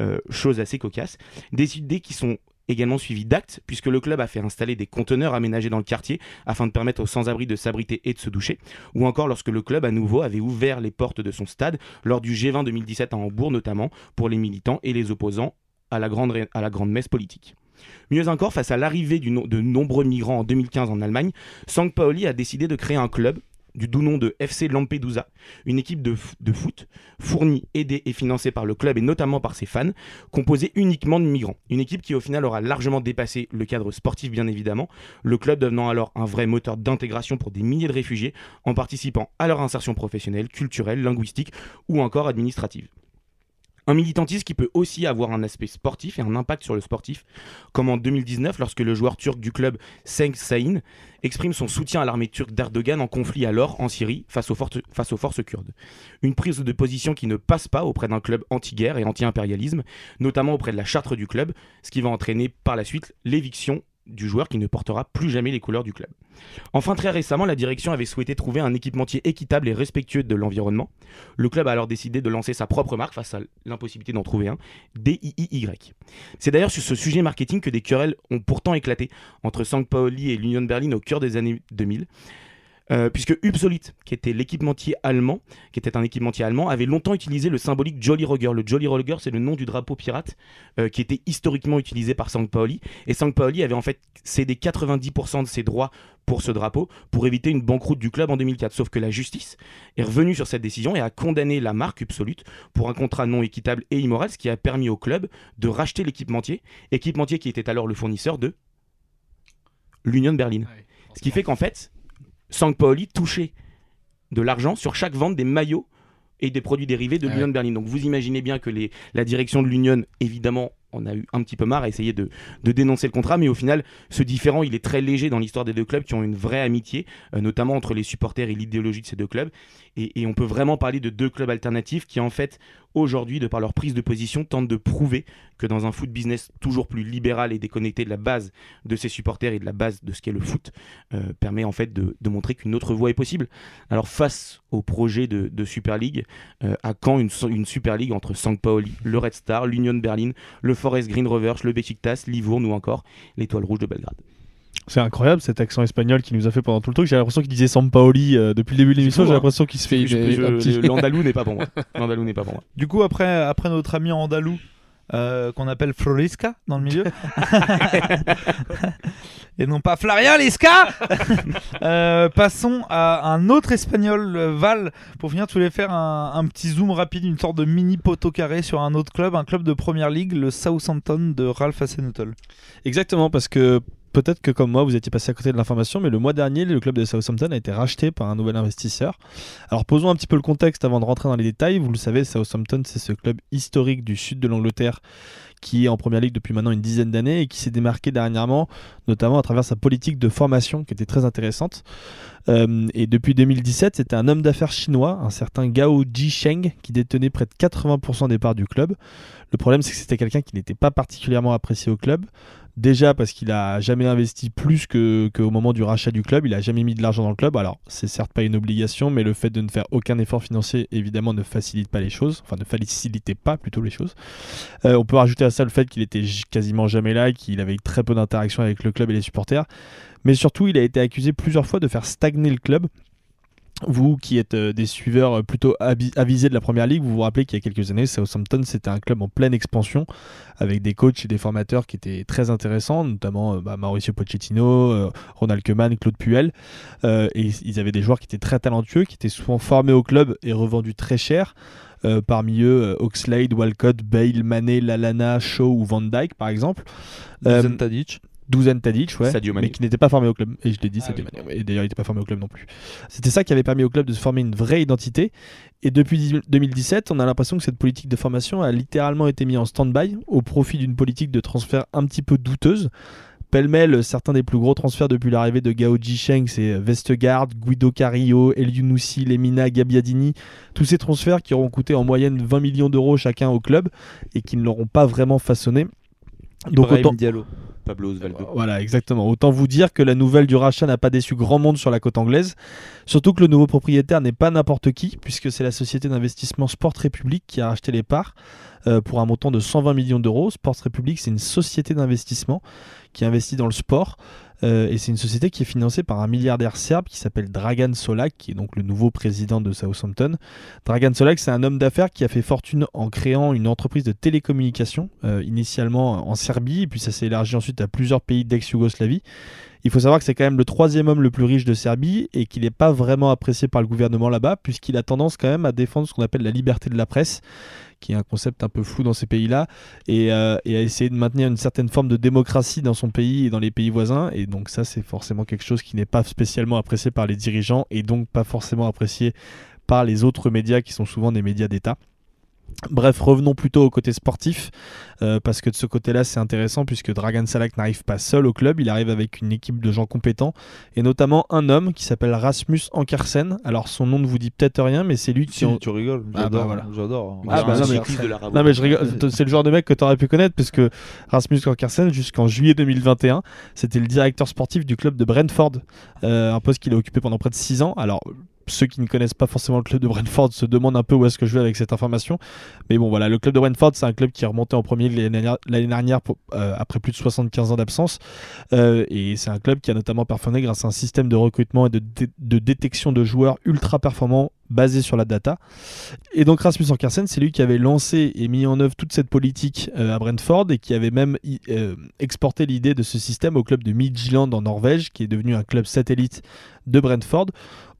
euh, chose assez cocasse. Des idées qui sont également suivies d'actes, puisque le club a fait installer des conteneurs aménagés dans le quartier afin de permettre aux sans-abri de s'abriter et de se doucher, ou encore lorsque le club à nouveau avait ouvert les portes de son stade lors du G20 2017 à Hambourg notamment pour les militants et les opposants à la grande, à la grande messe politique. Mieux encore, face à l'arrivée de nombreux migrants en 2015 en Allemagne, Sankt Pauli a décidé de créer un club du doux nom de FC Lampedusa, une équipe de foot fournie, aidée et financée par le club et notamment par ses fans, composée uniquement de migrants. Une équipe qui au final aura largement dépassé le cadre sportif bien évidemment, le club devenant alors un vrai moteur d'intégration pour des milliers de réfugiés en participant à leur insertion professionnelle, culturelle, linguistique ou encore administrative. Un militantisme qui peut aussi avoir un aspect sportif et un impact sur le sportif, comme en 2019 lorsque le joueur turc du club Cenk Sain exprime son soutien à l'armée turque d'Erdogan en conflit alors en Syrie face aux, fortes- face aux forces kurdes. Une prise de position qui ne passe pas auprès d'un club anti-guerre et anti-impérialisme, notamment auprès de la charte du club, ce qui va entraîner par la suite l'éviction du joueur qui ne portera plus jamais les couleurs du club. Enfin, très récemment, la direction avait souhaité trouver un équipementier équitable et respectueux de l'environnement. Le club a alors décidé de lancer sa propre marque face à l'impossibilité d'en trouver un, DIIY. C'est d'ailleurs sur ce sujet marketing que des querelles ont pourtant éclaté entre Sankt Pauli et l'Union Berlin au cœur des années 2000. Euh, puisque Upsolite, qui était l'équipementier allemand, qui était un équipementier allemand, avait longtemps utilisé le symbolique Jolly Roger. Le Jolly Roger, c'est le nom du drapeau pirate euh, qui était historiquement utilisé par Sankt Pauli. Et Sankt Pauli avait en fait cédé 90% de ses droits pour ce drapeau pour éviter une banqueroute du club en 2004. Sauf que la justice est revenue sur cette décision et a condamné la marque Upsolite pour un contrat non équitable et immoral, ce qui a permis au club de racheter l'équipementier, équipementier qui était alors le fournisseur de l'Union Berlin. Ce qui fait qu'en fait, Sankt Pauli touchait de l'argent sur chaque vente des maillots et des produits dérivés de l'Union Berlin. Donc vous imaginez bien que les, la direction de l'Union, évidemment, on a eu un petit peu marre à essayer de, de dénoncer le contrat, mais au final, ce différent, il est très léger dans l'histoire des deux clubs qui ont une vraie amitié, euh, notamment entre les supporters et l'idéologie de ces deux clubs. Et, et on peut vraiment parler de deux clubs alternatifs qui, en fait, aujourd'hui, de par leur prise de position, tentent de prouver que dans un foot business toujours plus libéral et déconnecté de la base de ses supporters et de la base de ce qu'est le foot, euh, permet en fait de, montrer qu'une autre voie est possible. Alors face au projet de, Super League, euh, à quand une, Super League entre Sankt Pauli, le Red Star, l'Union Berlin, le Forest Green Rovers, le Besiktas, Livourne ou encore l'Étoile Rouge de Belgrade C'est incroyable cet accent espagnol qu'il nous a fait pendant tout le truc. J'ai l'impression qu'il disait Sampaoli euh, depuis le début de l'émission. J'ai hein. l'impression qu'il se fait petit- L'Andalou n'est pas pour moi. L'Andalou n'est pas pour moi. Du coup, après, après notre ami andalou, euh, qu'on appelle Florisca dans le milieu, et non pas Flaria Lisca, euh, passons à un autre espagnol, Val, pour finir, tu voulais faire un, un petit zoom rapide, une sorte de mini poteau carré sur un autre club, un club de première ligue, le Southampton de Ralph Hasenhuttl. Exactement, parce que peut-être que comme moi, vous étiez passé à côté de l'information, mais le mois dernier, le club de Southampton a été racheté par un nouvel investisseur. Alors posons un petit peu le contexte avant de rentrer dans les détails. Vous le savez, Southampton, c'est ce club historique du sud de l'Angleterre qui est en première ligue depuis maintenant une dizaine d'années et qui s'est démarqué dernièrement, notamment à travers sa politique de formation qui était très intéressante. Euh, et depuis 2017, c'était un homme d'affaires chinois, un certain Gao Jisheng, qui détenait près de 80% des parts du club. Le problème, c'est que c'était quelqu'un qui n'était pas particulièrement apprécié au club. Déjà parce qu'il a jamais investi plus qu'au moment du rachat du club, il a jamais mis de l'argent dans le club. Alors c'est certes pas une obligation, mais le fait de ne faire aucun effort financier évidemment ne facilite pas les choses, enfin ne facilitait pas plutôt les choses. Euh, on peut rajouter à ça le fait qu'il était quasiment jamais là, qu'il avait très peu d'interaction avec le club et les supporters. Mais surtout, il a été accusé plusieurs fois de faire stagner le club vous qui êtes euh, des suiveurs euh, plutôt avisés de la première ligue, vous vous rappelez qu'il y a quelques années, Southampton c'était un club en pleine expansion avec des coachs et des formateurs qui étaient très intéressants, notamment euh, bah, Mauricio Pochettino, Ronald Koeman, Claude Puel. et ils avaient des joueurs qui étaient très talentueux, qui étaient souvent formés au club et revendus très cher. parmi eux, Oxlade, Walcott, Bale, Mané, Lalana, Shaw ou Van Dyke par exemple. Tadic. Douzaine Tadic, ouais, mais qui n'était pas formé au club. Et je l'ai dit, ah Sadio Et d'ailleurs, il n'était pas formé au club non plus. C'était ça qui avait permis au club de se former une vraie identité. Et depuis 2017, on a l'impression que cette politique de formation a littéralement été mise en stand-by au profit d'une politique de transfert un petit peu douteuse. Pêle-mêle, certains des plus gros transferts depuis l'arrivée de Gao Jisheng, c'est Vestegaard, Guido Carillo, El Younousi, Lemina, Gabiadini. Tous ces transferts qui auront coûté en moyenne 20 millions d'euros chacun au club et qui ne l'auront pas vraiment façonné. Donc autant... Voilà, exactement. Autant vous dire que la nouvelle du rachat n'a pas déçu grand monde sur la côte anglaise. Surtout que le nouveau propriétaire n'est pas n'importe qui, puisque c'est la société d'investissement Sport République qui a racheté les parts euh, pour un montant de 120 millions d'euros. Sport République, c'est une société d'investissement qui investit dans le sport. Euh, et c'est une société qui est financée par un milliardaire serbe qui s'appelle Dragan Solak, qui est donc le nouveau président de Southampton. Dragan Solak, c'est un homme d'affaires qui a fait fortune en créant une entreprise de télécommunications, euh, initialement en Serbie, et puis ça s'est élargi ensuite à plusieurs pays d'ex-Yougoslavie. Il faut savoir que c'est quand même le troisième homme le plus riche de Serbie et qu'il n'est pas vraiment apprécié par le gouvernement là-bas, puisqu'il a tendance quand même à défendre ce qu'on appelle la liberté de la presse qui est un concept un peu flou dans ces pays-là, et, euh, et, à essayer de maintenir une certaine forme de démocratie dans son pays et dans les pays voisins. Et donc ça, c'est forcément quelque chose qui n'est pas spécialement apprécié par les dirigeants et donc pas forcément apprécié par les autres médias qui sont souvent des médias d'État. Bref, revenons plutôt au côté sportif, euh, parce que de ce côté-là, c'est intéressant, puisque Dragan Salak n'arrive pas seul au club, il arrive avec une équipe de gens compétents, et notamment un homme qui s'appelle Rasmus Ankersen. Alors, son nom ne vous dit peut-être rien, mais c'est lui qui... Si, tu rigoles, j'adore. Ah, j'adore. Ah, bah, non, mais, je rigole, c'est le genre de mec que tu aurais pu connaître, parce que Rasmus Ankersen, jusqu'en juillet 2021, c'était le directeur sportif du club de Brentford, euh, un poste qu'il a occupé pendant près de 6 ans. Alors, ceux qui ne connaissent pas forcément le club de Brentford se demandent un peu où est-ce que je vais avec cette information. Mais bon, voilà, le club de Brentford, c'est un club qui est remonté en premier l'année dernière euh, après plus de 75 ans d'absence. Euh, et c'est un club qui a notamment performé grâce à un système de recrutement et de, détection de joueurs ultra performants basé sur la data. Et donc Rasmus Ankersen, c'est lui qui avait lancé et mis en œuvre toute cette politique euh, à Brentford et qui avait même exporté l'idée de ce système au club de Midtjylland en Norvège, qui est devenu un club satellite de Brentford.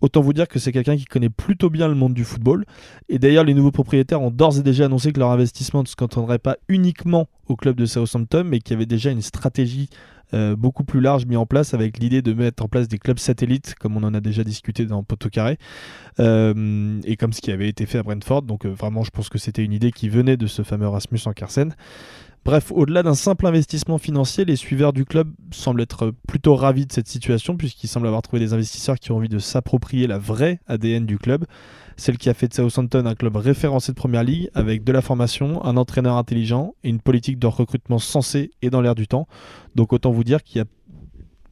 Autant vous dire que c'est quelqu'un qui connaît plutôt bien le monde du football. Et d'ailleurs, les nouveaux propriétaires ont d'ores et déjà annoncé que leur investissement ne se contenterait pas uniquement au club de Southampton, mais qu'il y avait déjà une stratégie euh, beaucoup plus large mis en place avec l'idée de mettre en place des clubs satellites, comme on en a déjà discuté dans Poteau Carré, euh, et comme ce qui avait été fait à Brentford. Donc euh, vraiment, je pense que c'était une idée qui venait de ce fameux Rasmus Ankersen. Bref, au-delà d'un simple investissement financier, les suiveurs du club semblent être plutôt ravis de cette situation puisqu'ils semblent avoir trouvé des investisseurs qui ont envie de s'approprier la vraie ADN du club, celle qui a fait de Southampton un club référencé de première ligue avec de la formation, un entraîneur intelligent et une politique de recrutement sensée et dans l'air du temps. Donc autant vous dire qu'il y a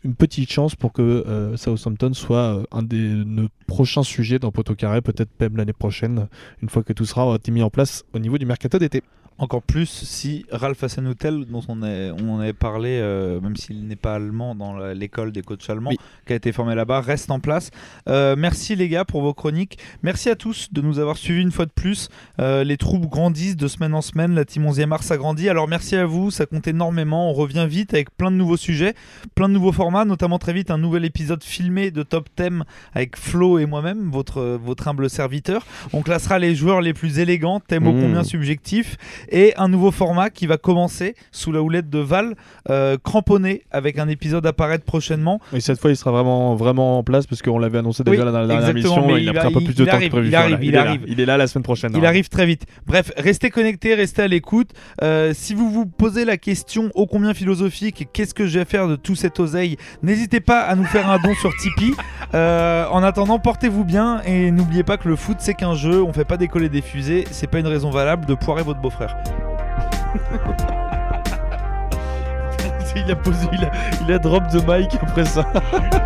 une petite chance pour que euh, Southampton soit euh, un des prochains sujets dans Poto Carré, peut-être même l'année prochaine, une fois que tout sera mis en place au niveau du mercato d'été. Encore plus si Ralph Hasenhutel, dont on, est, on avait parlé, euh, même s'il n'est pas allemand dans l'école des coachs allemands, qui a été formé là-bas, reste en place. Euh, merci les gars pour vos chroniques. Merci à tous de nous avoir suivis une fois de plus. Euh, les troupes grandissent de semaine en semaine. La team 11e mars s'agrandit. Alors merci à vous, ça compte énormément. On revient vite avec plein de nouveaux sujets, plein de nouveaux formats, notamment très vite un nouvel épisode filmé de Top Thème avec Flo et moi-même, votre, votre humble serviteur. On classera les joueurs les plus élégants, thème au mmh. combien subjectif et un nouveau format qui va commencer sous la houlette de Val, euh, cramponné, avec un épisode apparaître prochainement. Et cette fois, il sera vraiment, vraiment en place parce qu'on l'avait annoncé déjà Oui, dans la dernière émission. mais il a pris un peu plus de temps arrive, que prévu. il arrive, il est là. arrive. Il est là la semaine prochaine. Il arrive très vite. Bref, restez connectés, restez à l'écoute. Euh, si vous vous posez la question ô combien philosophique, qu'est-ce que je vais faire de tout cette oseille, n'hésitez pas à nous faire un don sur Tipeee. Euh, en attendant, portez-vous bien et n'oubliez pas que le foot c'est qu'un jeu, on fait pas décoller des fusées, c'est pas une raison valable de poirer votre beau-frère. il a posé, il a, drop the mic après ça.